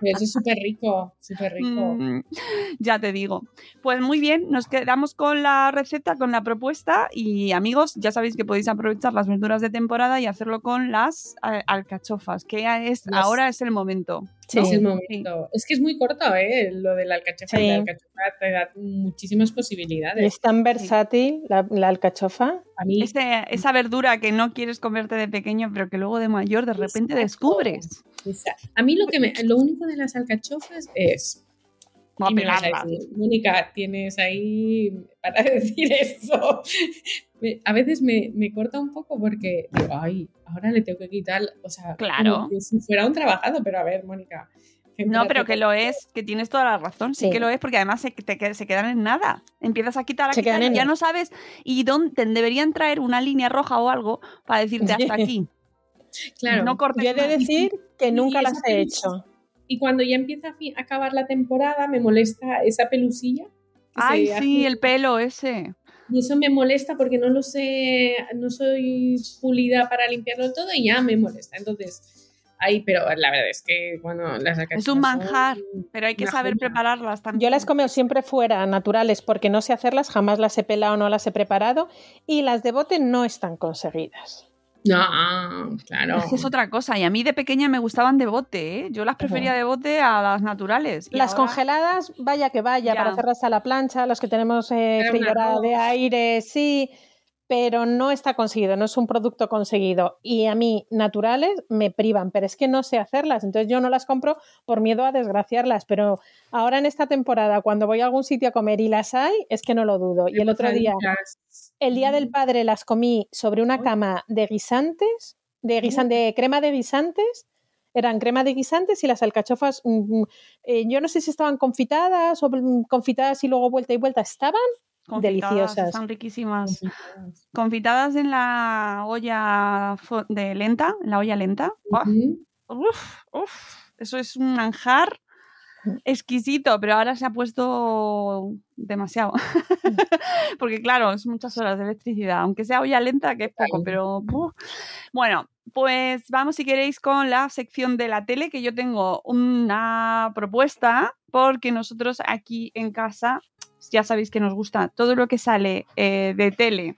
Pero eso es súper rico, súper rico. Mm, ya te digo. Pues muy bien, nos quedamos con la receta, con la propuesta y amigos, ya sabéis que podéis aprovechar las verduras de temporada y hacerlo con las eh, alcachofas, que es, ahora es el momento. Sí. Es el momento. Es que es muy corto, ¿eh? Lo del alcachofa. Sí. y La alcachofa te da muchísimas posibilidades. es tan versátil la, la alcachofa. A mí, Ese- esa verdura que no quieres comerte de pequeño, pero que luego de mayor de repente Exacto. descubres. a mí lo, que me, lo único de las alcachofas es Y a decir, Mónica, tienes ahí para decir eso. Me- A veces me, me corta un poco porque digo, ay, ahora le tengo que quitar, o sea, Claro. como si fuera un trabajado, pero a ver, Mónica. No, pero que lo es, que tienes toda la razón, sí, Sí. que lo es, porque además se, te, se quedan en nada. Empiezas a quitar, a Se quitar, y ya no sabes, y dónde, deberían traer una línea roja o algo para decirte hasta aquí. Claro. No cortes Yo he de decir que nunca las he hecho. Y cuando ya empieza a, acabar la temporada, me molesta esa pelusilla. Ay, sí, hace- el pelo ese. Y eso me molesta porque no lo sé, no soy pulida para limpiarlo todo y ya me molesta. Entonces, ahí, pero la verdad es que, bueno, las alcachofas Es un manjar, son Pero hay que saber prepararlas también. Yo las comeo siempre fuera, naturales, porque no sé hacerlas, jamás las he pelado, no las he preparado. Y las de bote no están conseguidas. No, claro. Es que es otra cosa. Y a mí de pequeña me gustaban de bote, ¿eh? Yo las prefería de bote a las naturales. Y Las ahora- congeladas, vaya que vaya, Ya. para hacerlas a la plancha, los que tenemos eh, de aire, sí, pero no está conseguido, no es un producto conseguido. Y a mí, naturales, me privan, pero es que no sé hacerlas, entonces yo no las compro por miedo a desgraciarlas, pero ahora en esta temporada, cuando voy a algún sitio a comer y las hay, es que no lo dudo. Y el otro día, el día del padre las comí sobre una cama de guisantes, de, de crema de guisantes. Eran crema de guisantes y las alcachofas, mm, mm, eh, yo no sé si estaban confitadas o mm, confitadas y luego vuelta y vuelta. Estaban Confitadas, deliciosas. Están riquísimas. Confitadas en la olla de lenta, en la olla lenta. Eso es un manjar exquisito, pero ahora se ha puesto demasiado. Porque claro, es muchas horas de electricidad, aunque sea olla lenta, que es poco, pero... Bueno, pues vamos si queréis con la sección de la tele, que yo tengo una propuesta, porque nosotros aquí en casa ya sabéis que nos gusta todo lo que sale eh, de tele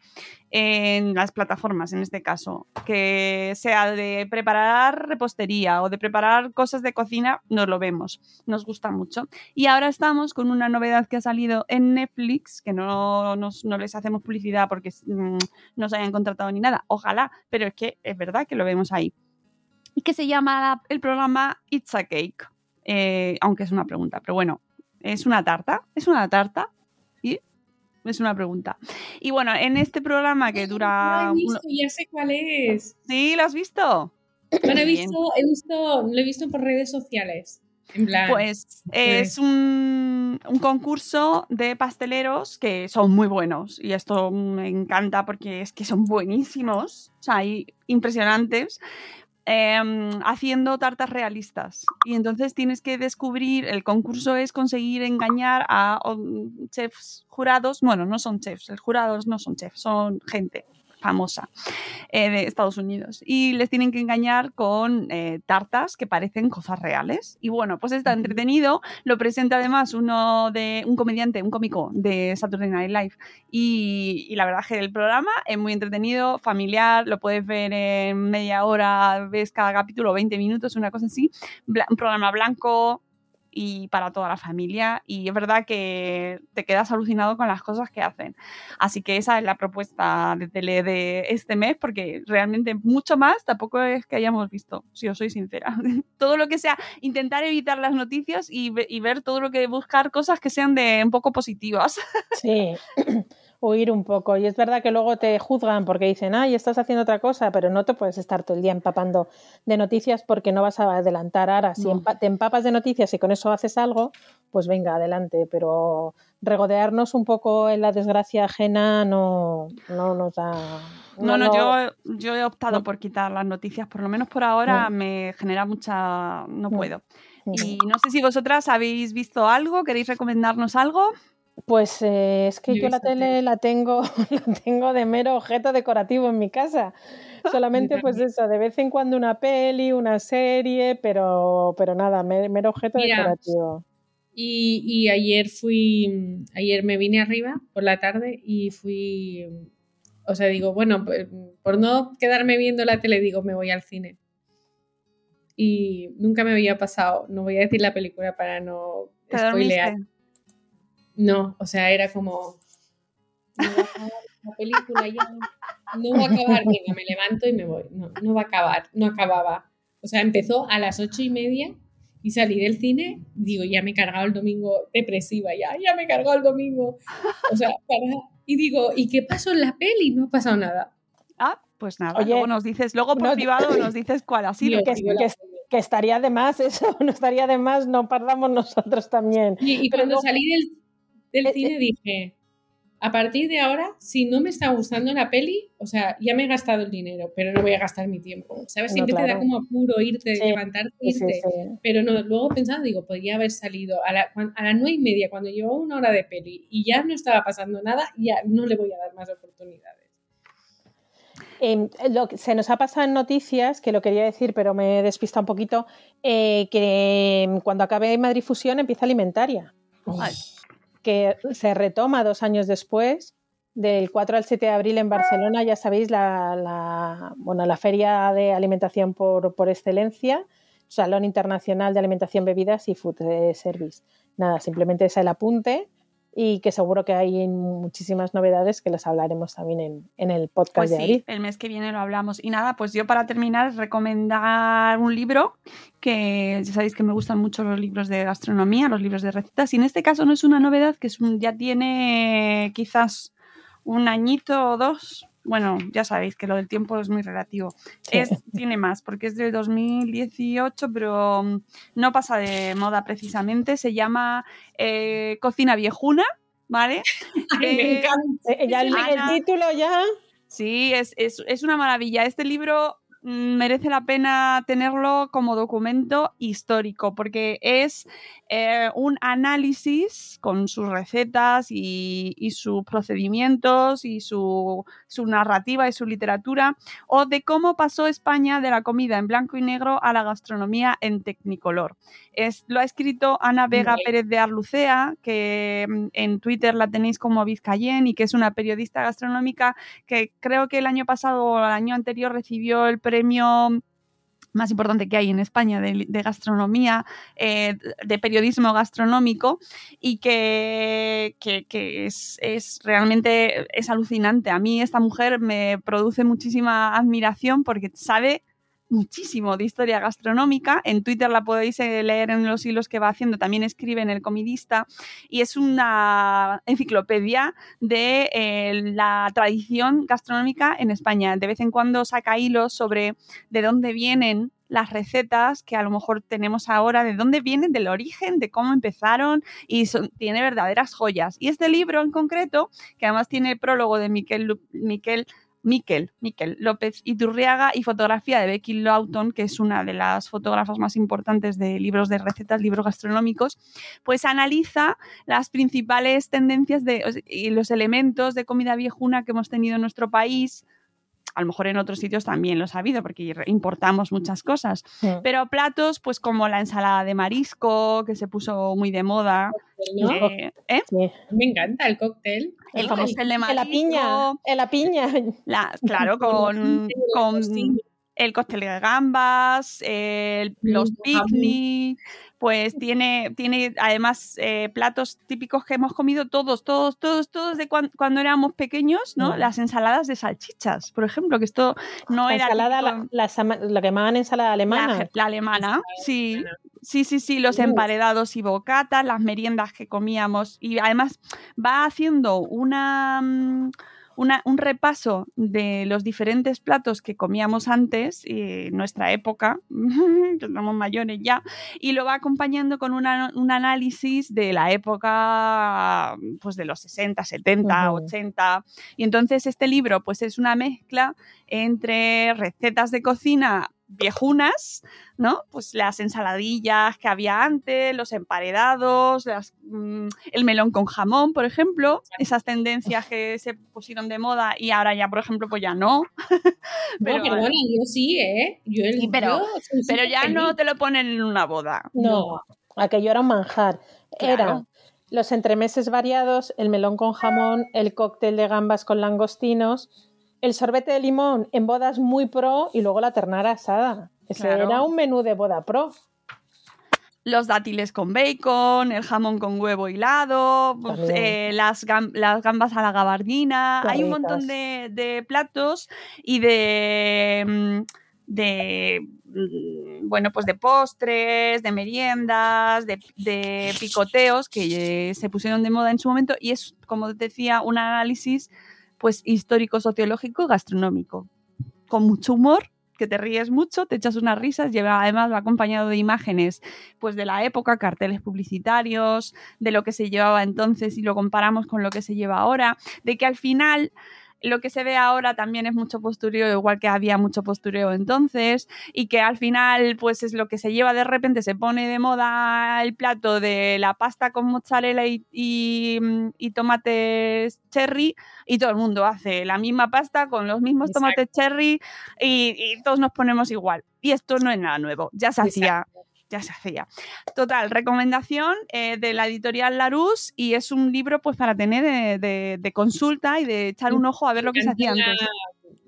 en las plataformas, en este caso, que sea de preparar repostería o de preparar cosas de cocina, nos lo vemos, nos gusta mucho. Y ahora estamos con una novedad que ha salido en Netflix, que no, nos- no les hacemos publicidad porque mm, no se hayan contratado ni nada, ojalá, pero es que es verdad que lo vemos ahí. Y que se llama el programa It's a Cake, eh, aunque es una pregunta, pero bueno, es una tarta, es una tarta es una pregunta. Y bueno, en este programa que dura... Lo he uno- visto, ya sé cuál es. ¿Sí? ¿Lo has visto? Bueno, he visto, he visto, lo he visto por redes sociales. En plan, Pues es un, un concurso de pasteleros que son muy buenos y esto me encanta porque es que son buenísimos, o sea, hay impresionantes. Em, haciendo tartas realistas. Y entonces tienes que descubrir, el concurso es conseguir engañar a chefs jurados, bueno, no son chefs, los jurados no son chefs, son gente famosa eh, de Estados Unidos. Y les tienen que engañar con eh, tartas que parecen cosas reales. Y bueno, pues está entretenido. Lo presenta además uno de un comediante, un cómico de Saturday Night Live. Y, la verdad es que el programa es muy entretenido, familiar, lo puedes ver en media hora, ves cada capítulo 20 minutos, una cosa así. un programa blanco, y para toda la familia. Y es verdad que te quedas alucinado con las cosas que hacen. Así que esa es la propuesta de tele de este mes, porque realmente mucho más tampoco es que hayamos visto, si os soy sincera. todo lo que sea, intentar evitar las noticias y, y ver todo lo que buscar cosas que sean de un poco positivas. sí huir un poco. Y es verdad que luego te juzgan porque dicen, ay, estás haciendo otra cosa, pero no te puedes estar todo el día empapando de noticias porque no vas a adelantar ahora. Si te empapas de noticias y con eso haces algo, pues venga, adelante. Pero regodearnos un poco en la desgracia ajena no, no nos da. No, no, yo, yo he optado por quitar las noticias, por lo menos por ahora me genera mucha. No puedo. Y no sé si vosotras habéis visto algo, queréis recomendarnos algo. Pues eh, es que yo, la tele la tengo, la tengo de mero objeto decorativo en mi casa. Solamente pues eso, de vez en cuando una peli, una serie, pero, pero nada, mero objeto decorativo. Y, y, ayer fui, ayer me vine arriba por la tarde y fui, o sea, digo, bueno, pues, por no quedarme viendo la tele, digo, me voy al cine. Y nunca me había pasado, no voy a decir la película para no spoilear. No, o sea, era como. No va a acabar la película ya. No va a acabar. Venga, me levanto y me voy. No, no va a acabar. No acababa. O sea, empezó a las ocho y media y salí del cine. Digo, ya me he cargado el domingo depresiva, ya, ya me he cargado el domingo. O sea, Y digo, ¿y qué pasó en la peli? No ha pasado nada. Ah, pues nada. Oye, luego nos dices, luego por privado nos dices cuál ha sido. Que, que, estaría de más eso, no estaría de más, no perdamos nosotros también. Y, cuando salí del del eh, cine eh. dije, a partir de ahora, si no me está gustando la peli, o sea, ya me he gastado el dinero, pero no voy a gastar mi tiempo. ¿Sabes? Siempre te da como apuro irte, levantarte, irte. pero no, luego pensando, digo, podría haber salido a, la, a las nueve y media, cuando llevaba una hora de peli y ya no estaba pasando nada, ya no le voy a dar más oportunidades. Em, lo que se nos ha pasado en noticias, que lo quería decir, pero me he despistado un poquito, eh, que em, cuando acabe Madrid Fusión empieza alimentaria que se retoma dos años después, del 4 al 7 de abril en Barcelona, ya sabéis, la, bueno, la feria de alimentación por, por, excelencia, Salón Internacional de Alimentación, Bebidas y Food Service. Nada, simplemente es el apunte y que seguro que hay muchísimas novedades que las hablaremos también en, el podcast pues de sí, El mes que viene lo hablamos. Y nada, pues yo para terminar, recomendar un libro que ya sabéis que me gustan mucho los libros de gastronomía, los libros de recetas. Y en este caso no es una novedad, que es ya tiene quizás un añito o dos, bueno, ya sabéis que lo del tiempo es muy relativo. Es, tiene más, porque es del 2018, pero mm, no pasa de moda precisamente. Se llama eh, Cocina Viejuna, ¿vale? me encanta. Eh, el, título ya. Sí, es, es, es una maravilla. Este libro merece la pena tenerlo como documento histórico porque es eh, un análisis con sus recetas y, sus procedimientos y su, narrativa y su literatura o de cómo pasó España de la comida en blanco y negro a la gastronomía en tecnicolor. Es, lo ha escrito Ana Vega Pérez de Arlucea, que mm, en Twitter la tenéis como Vizcayen y que es una periodista gastronómica que creo que el año pasado o el año anterior recibió el premio más importante que hay en España de, gastronomía, eh, de periodismo gastronómico y que, es, es, realmente es alucinante. A mí esta mujer me produce muchísima admiración porque sabe muchísimo de historia gastronómica. En Twitter la podéis eh, leer en los hilos que va haciendo, también escribe en El Comidista y es una enciclopedia de eh, la tradición gastronómica en España. De vez en cuando saca hilos sobre de dónde vienen las recetas que a lo mejor tenemos ahora, de dónde vienen, del origen, de cómo empezaron y tiene verdaderas joyas. Y este libro en concreto, que además tiene el prólogo de Miquel, Miquel Miquel, Miquel López Iturriaga y fotografía de Becky Lawton, que es una de las fotógrafas más importantes de libros de recetas, libros gastronómicos, pues analiza las principales tendencias de, y los elementos de comida viejuna que hemos tenido en nuestro país, a lo mejor en otros sitios también lo ha habido porque importamos muchas cosas, pero platos pues como la ensalada de marisco que se puso muy de moda. Eh, ¿eh? Me encanta el cóctel. El cóctel de marisco. la piña. la piña. claro, con, con el cóctel de gambas, los picnic, pues tiene, tiene además eh, platos típicos que hemos comido todos, todos, todos, todos de cuando éramos pequeños, ¿no? Las ensaladas de salchichas, por ejemplo, que esto no era... Ensalada, la, la, que llamaban ensalada alemana. La, alemana, sí. Sí, sí, sí, los emparedados y bocatas, las meriendas que comíamos y además va haciendo una... Un repaso de los diferentes platos que comíamos antes, en nuestra época, que estamos mayores ya, y lo va acompañando con un análisis de la época pues de los 60, 70, 80. Y entonces este libro pues es una mezcla entre recetas de cocina viejunas, ¿no? Pues las ensaladillas que había antes, los emparedados, mm, el melón con jamón, por ejemplo, esas tendencias que se pusieron de moda y ahora ya, por ejemplo, pues ya no. pero, bueno, yo sí, ¿eh? Yo pero, pero ya no te lo ponen en una boda. No, aquello era un manjar. Era los entremeses variados, el melón con jamón, el cóctel de gambas con langostinos el sorbete de limón en bodas muy pro y luego la ternara asada. Ese era un menú de boda pro. Los dátiles con bacon, el jamón con huevo hilado, pues, eh, las, gambas a la gabardina. Hay un montón de, platos y de. Mm, de mm, bueno, pues de postres, de meriendas, de, de, picoteos que se pusieron de moda en su momento y es, como decía, un análisis pues histórico, sociológico, gastronómico, con mucho humor que te ríes mucho, te echas unas risas, lleva, además va acompañado de imágenes pues de la época, carteles publicitarios, de lo que se llevaba entonces y lo comparamos con lo que se lleva ahora, de que al final lo que se ve ahora también es mucho postureo, igual que había mucho postureo entonces, y que al final, pues es lo que se lleva de repente, se pone de moda el plato de la pasta con mozzarella y, y, tomates cherry, y todo el mundo hace la misma pasta con los mismos tomates cherry, y, todos nos ponemos igual. Y esto no es nada nuevo, ya se hacía ya se hacía. Total, recomendación eh, de la editorial Larus y es un libro pues para tener de, consulta y de echar un ojo a ver lo que se hacía antes.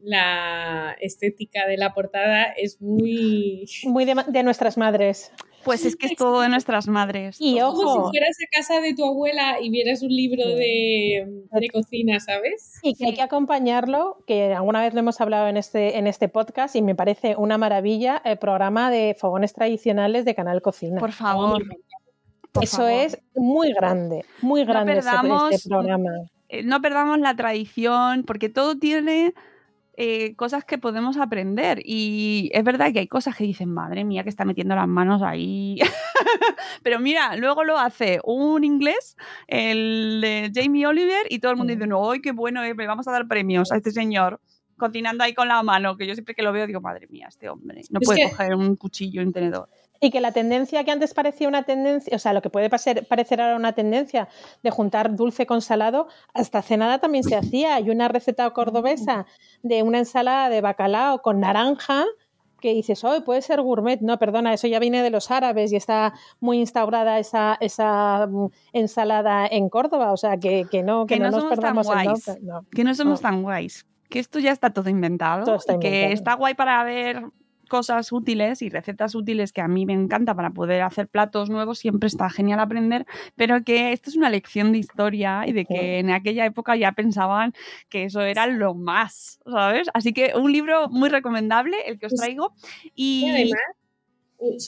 La, estética de la portada es muy... Muy de nuestras madres. Pues es que es todo de nuestras madres. Y ojo. Como si fueras a casa de tu abuela y vieras un libro de, cocina, ¿sabes? Y que hay que acompañarlo, que alguna vez lo hemos hablado en este, en este podcast y me parece una maravilla el programa de fogones tradicionales de Canal Cocina. Por favor. Eso es muy grande, muy grande este programa. Eh, no perdamos la tradición, porque todo tiene eh, cosas que podemos aprender. Y es verdad que hay cosas que dicen, madre mía, que está metiendo las manos ahí. Pero mira, luego lo hace un inglés, el de Jamie Oliver, y todo el mundo dice, no, ¡ay, qué bueno! Eh, vamos a dar premios a este señor cocinando ahí con la mano, que yo siempre que lo veo digo, madre mía, este hombre no puede coger un cuchillo un tenedor. Y que la tendencia que antes parecía una tendencia, o sea, lo que puede parecer ahora una tendencia de juntar dulce con salado, hasta hace nada también se hacía. Hay una receta cordobesa de una ensalada de bacalao con naranja que dices, hoy puede ser gourmet. No, perdona, eso ya viene de los árabes y está muy instaurada esa, esa mm, ensalada en Córdoba. O sea, que, no, que, no, nos perdamos tan guays, Que no somos tan guays. Que esto ya está todo inventado. Todo y que está guay para ver cosas útiles y recetas útiles que a mí me encanta para poder hacer platos nuevos, siempre está genial aprender, pero que esto es una lección de historia y de que en aquella época ya pensaban que eso era lo más, ¿sabes? Así que un libro muy recomendable, el que os traigo. Y, además,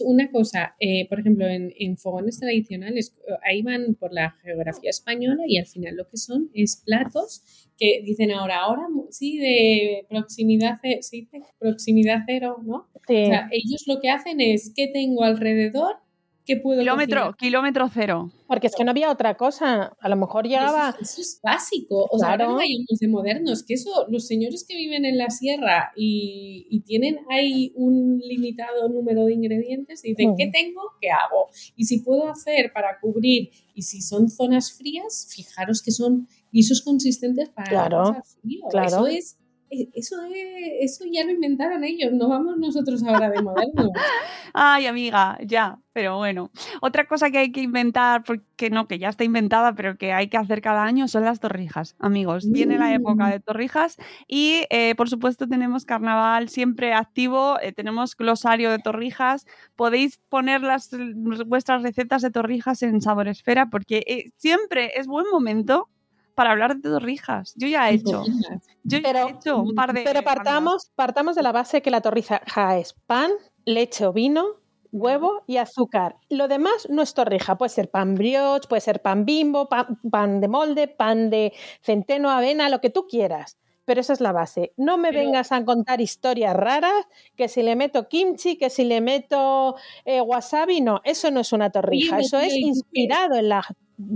una cosa, eh, por ejemplo, en, en, fogones tradicionales, ahí van por la geografía española y al final lo que son es platos que dicen ahora, ahora sí, de proximidad, ¿sí dice? proximidad cero, ¿no? O sea, ellos lo que hacen es, ¿qué tengo alrededor? Que puedo Kilómetro, cocinar. kilómetro cero. Porque es que no había otra cosa. A lo mejor llegaba. Eso, eso es básico. O sea, ahora Claro. no vayamos de modernos, que eso, los señores que viven en la sierra y, y tienen ahí un limitado número de ingredientes, dicen, Mm. ¿qué tengo? ¿Qué hago? Y si puedo hacer para cubrir, y si son zonas frías, fijaros que son guisos consistentes para Claro, frío. claro. Eso es. Eh, Eso, es, eso ya lo inventaron ellos, no vamos nosotros ahora de modernos. Ay, amiga, ya, pero bueno. Otra cosa que hay que inventar, porque no, que ya está inventada, pero que hay que hacer cada año son las torrijas, amigos. Viene la época Mm. de torrijas y, eh, por supuesto, tenemos carnaval siempre activo, eh, tenemos glosario de torrijas. Podéis poner las, vuestras recetas de torrijas en Saboresfera, porque eh, siempre es buen momento para hablar de torrijas. Yo ya he hecho, yo ya he hecho un par de... Pero partamos, partamos de la base que la torrija es pan, leche o vino, huevo y azúcar. Lo demás no es torrija. Puede ser pan brioche, puede ser pan bimbo, pan, pan de molde, pan de centeno, avena, lo que tú quieras. Pero esa es la base. No me Pero- vengas a contar historias raras, que si le meto kimchi, que si le meto eh, wasabi, no, eso no es una torrija, eso es inspirado en la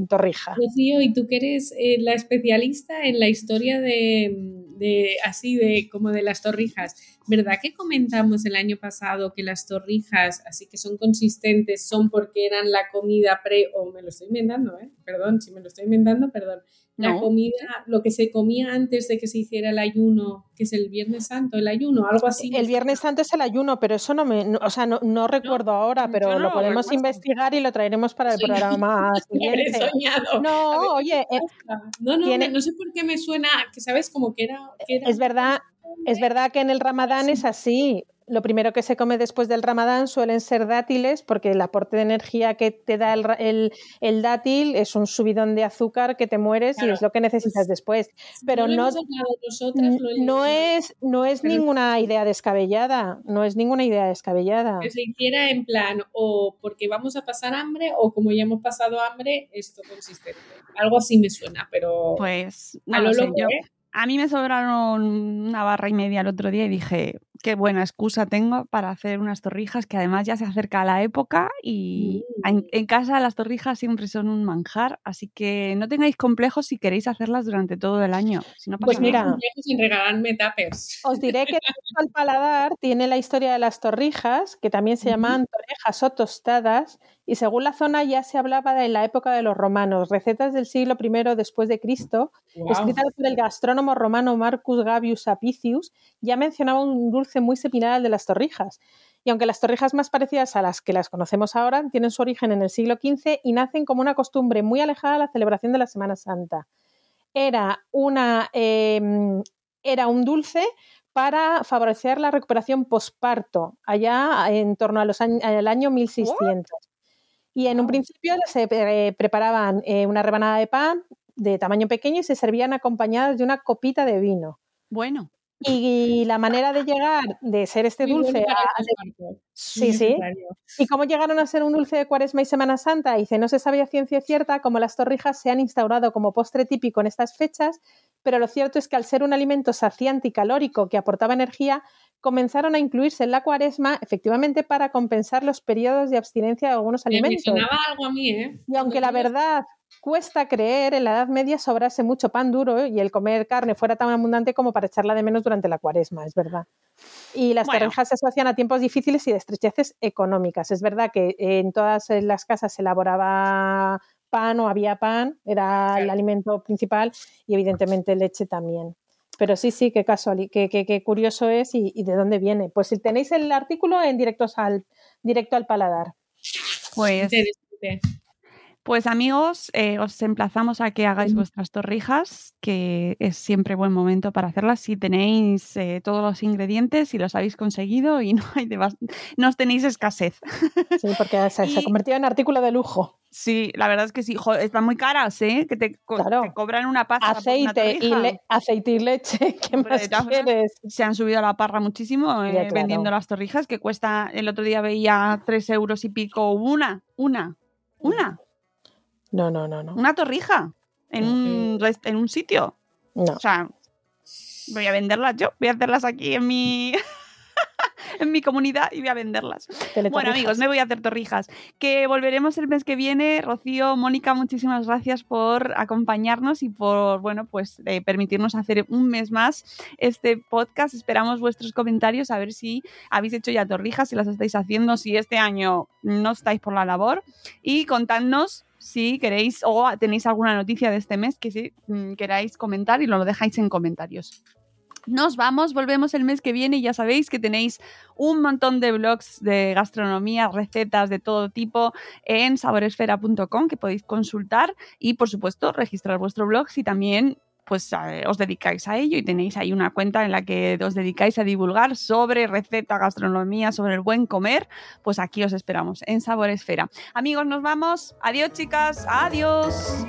torrija. Rocío, y tú que eres eh, la especialista en la historia de, de así de como de las torrijas, ¿verdad que comentamos el año pasado que las torrijas, así que son consistentes, son porque eran la comida pre o me lo estoy inventando, ¿eh? Perdón, si me lo estoy inventando, perdón. La No. comida, lo que se comía antes de que se hiciera el ayuno, que es el Viernes Santo, el ayuno, algo así. El Viernes Santo es el ayuno, pero eso no me, no- o sea, no, no recuerdo ahora, pero lo podemos recuerdo. investigar y lo traeremos para el Sí. programa siguiente. soñado. No, ver, oye, eh, No, no, tiene- no sé por qué me suena, que sabes, como que era... que era es verdad, es verdad que en el Ramadán es así. Lo primero que se come después del Ramadán suelen ser dátiles, porque el aporte de energía que te da el, ra- el- el dátil es un subidón de azúcar que te mueres y es lo que necesitas después. Pero no, nosotras, es, no es Pero- ninguna idea descabellada. No es ninguna idea descabellada. que se hiciera en plan o porque vamos a pasar hambre o como ya hemos pasado hambre, esto consistente. Algo así me suena, pero Pues a lo lo sé, loco, yo- ¿eh? A mí me sobraron una barra y media el otro día y dije, qué buena excusa tengo para hacer unas torrijas, que además ya se acerca la época y Mm. en, en casa las torrijas siempre son un manjar, así que no tengáis complejos si queréis hacerlas durante todo el año. Si no pasa Pues mira, nada. en regalarme tuppers. Os diré que al paladar tiene la historia de las torrijas, que también se Ujú. llamaban torrejas o tostadas, y según la zona ya se hablaba de la época de los romanos, recetas del siglo I después de Cristo, escritas por el gastrónomo romano Marcus Gabius Apicius, ya mencionaba un dulce muy similar al de las torrijas. Y aunque las torrijas más parecidas a las que las conocemos ahora tienen su origen en el siglo XV y nacen como una costumbre muy alejada de la celebración de la Semana Santa. Era, una, eh, era un dulce para favorecer la recuperación posparto, allá en torno a los años, al año 1600. Y en un principio se eh, preparaban eh, una rebanada de pan de tamaño pequeño y se servían acompañadas de una copita de vino. Bueno, Y la manera de llegar de ser este Muy dulce bueno a. Sí, sí. ¿Y cómo llegaron a ser un dulce de Cuaresma y Semana Santa? Dice, no se sabía ciencia cierta cómo las torrijas se han instaurado como postre típico en estas fechas, pero lo cierto es que al ser un alimento saciante y calórico que aportaba energía, comenzaron a incluirse en la Cuaresma efectivamente para compensar los periodos de abstinencia de algunos Me- Me alimentos. sonaba algo a mí, ¿eh? Y aunque la verdad cuesta creer, en la Edad Media sobrase mucho pan duro y el comer carne fuera tan abundante como para echarla de menos durante la cuaresma, es verdad. Y las Bueno. se asocian a tiempos difíciles y de estrecheces económicas. Es verdad que en todas las casas se elaboraba pan o había pan, era el alimento principal y evidentemente leche también. Pero sí, sí, qué casual, qué, qué- qué curioso es y, y de dónde viene. Pues si tenéis el artículo en directos al, directo al paladar. pues Interesante. Pues amigos, eh, os emplazamos a que hagáis vuestras torrijas, que es siempre buen momento para hacerlas si tenéis eh, todos los ingredientes y los habéis conseguido y no, hay no os tenéis escasez. Sí, porque se, se ha Y- convertido en artículo de lujo. Sí, la verdad es que sí, jo, están muy caras, ¿eh? Que te, co- Claro. te cobran una pasta por una aceite y, aceite y leche, ¿qué Hombre, más quieres? Se han subido a la parra muchísimo eh, claro. vendiendo las torrijas, que cuesta, el otro día veía tres euros y pico una, una, una, No, no, no, no. una torrija en un, en un sitio. no. O sea, voy a venderlas yo, voy a hacerlas aquí en mi, en en mi comunidad y voy a venderlas. Bueno, amigos, me voy a hacer torrijas. Que volveremos el mes que viene. Rocío, Mónica, muchísimas gracias por acompañarnos y por, bueno, pues eh, permitirnos hacer un mes más este podcast. Esperamos vuestros comentarios a ver si habéis hecho ya torrijas, si las estáis haciendo, si este año no estáis por la labor y contadnos si queréis o tenéis alguna noticia de este mes que si mm, queráis comentar y lo dejáis en comentarios. Nos vamos, volvemos el mes que viene y ya sabéis que tenéis un montón de blogs de gastronomía, recetas de todo tipo en saboresfera.com que podéis consultar y por supuesto registrar vuestro blog si también pues os dedicáis a ello y tenéis ahí una cuenta en la que os dedicáis a divulgar sobre receta, gastronomía, sobre el buen comer, pues aquí os esperamos en Sabor Esfera. Amigos, nos vamos. Adiós, chicas. Adiós.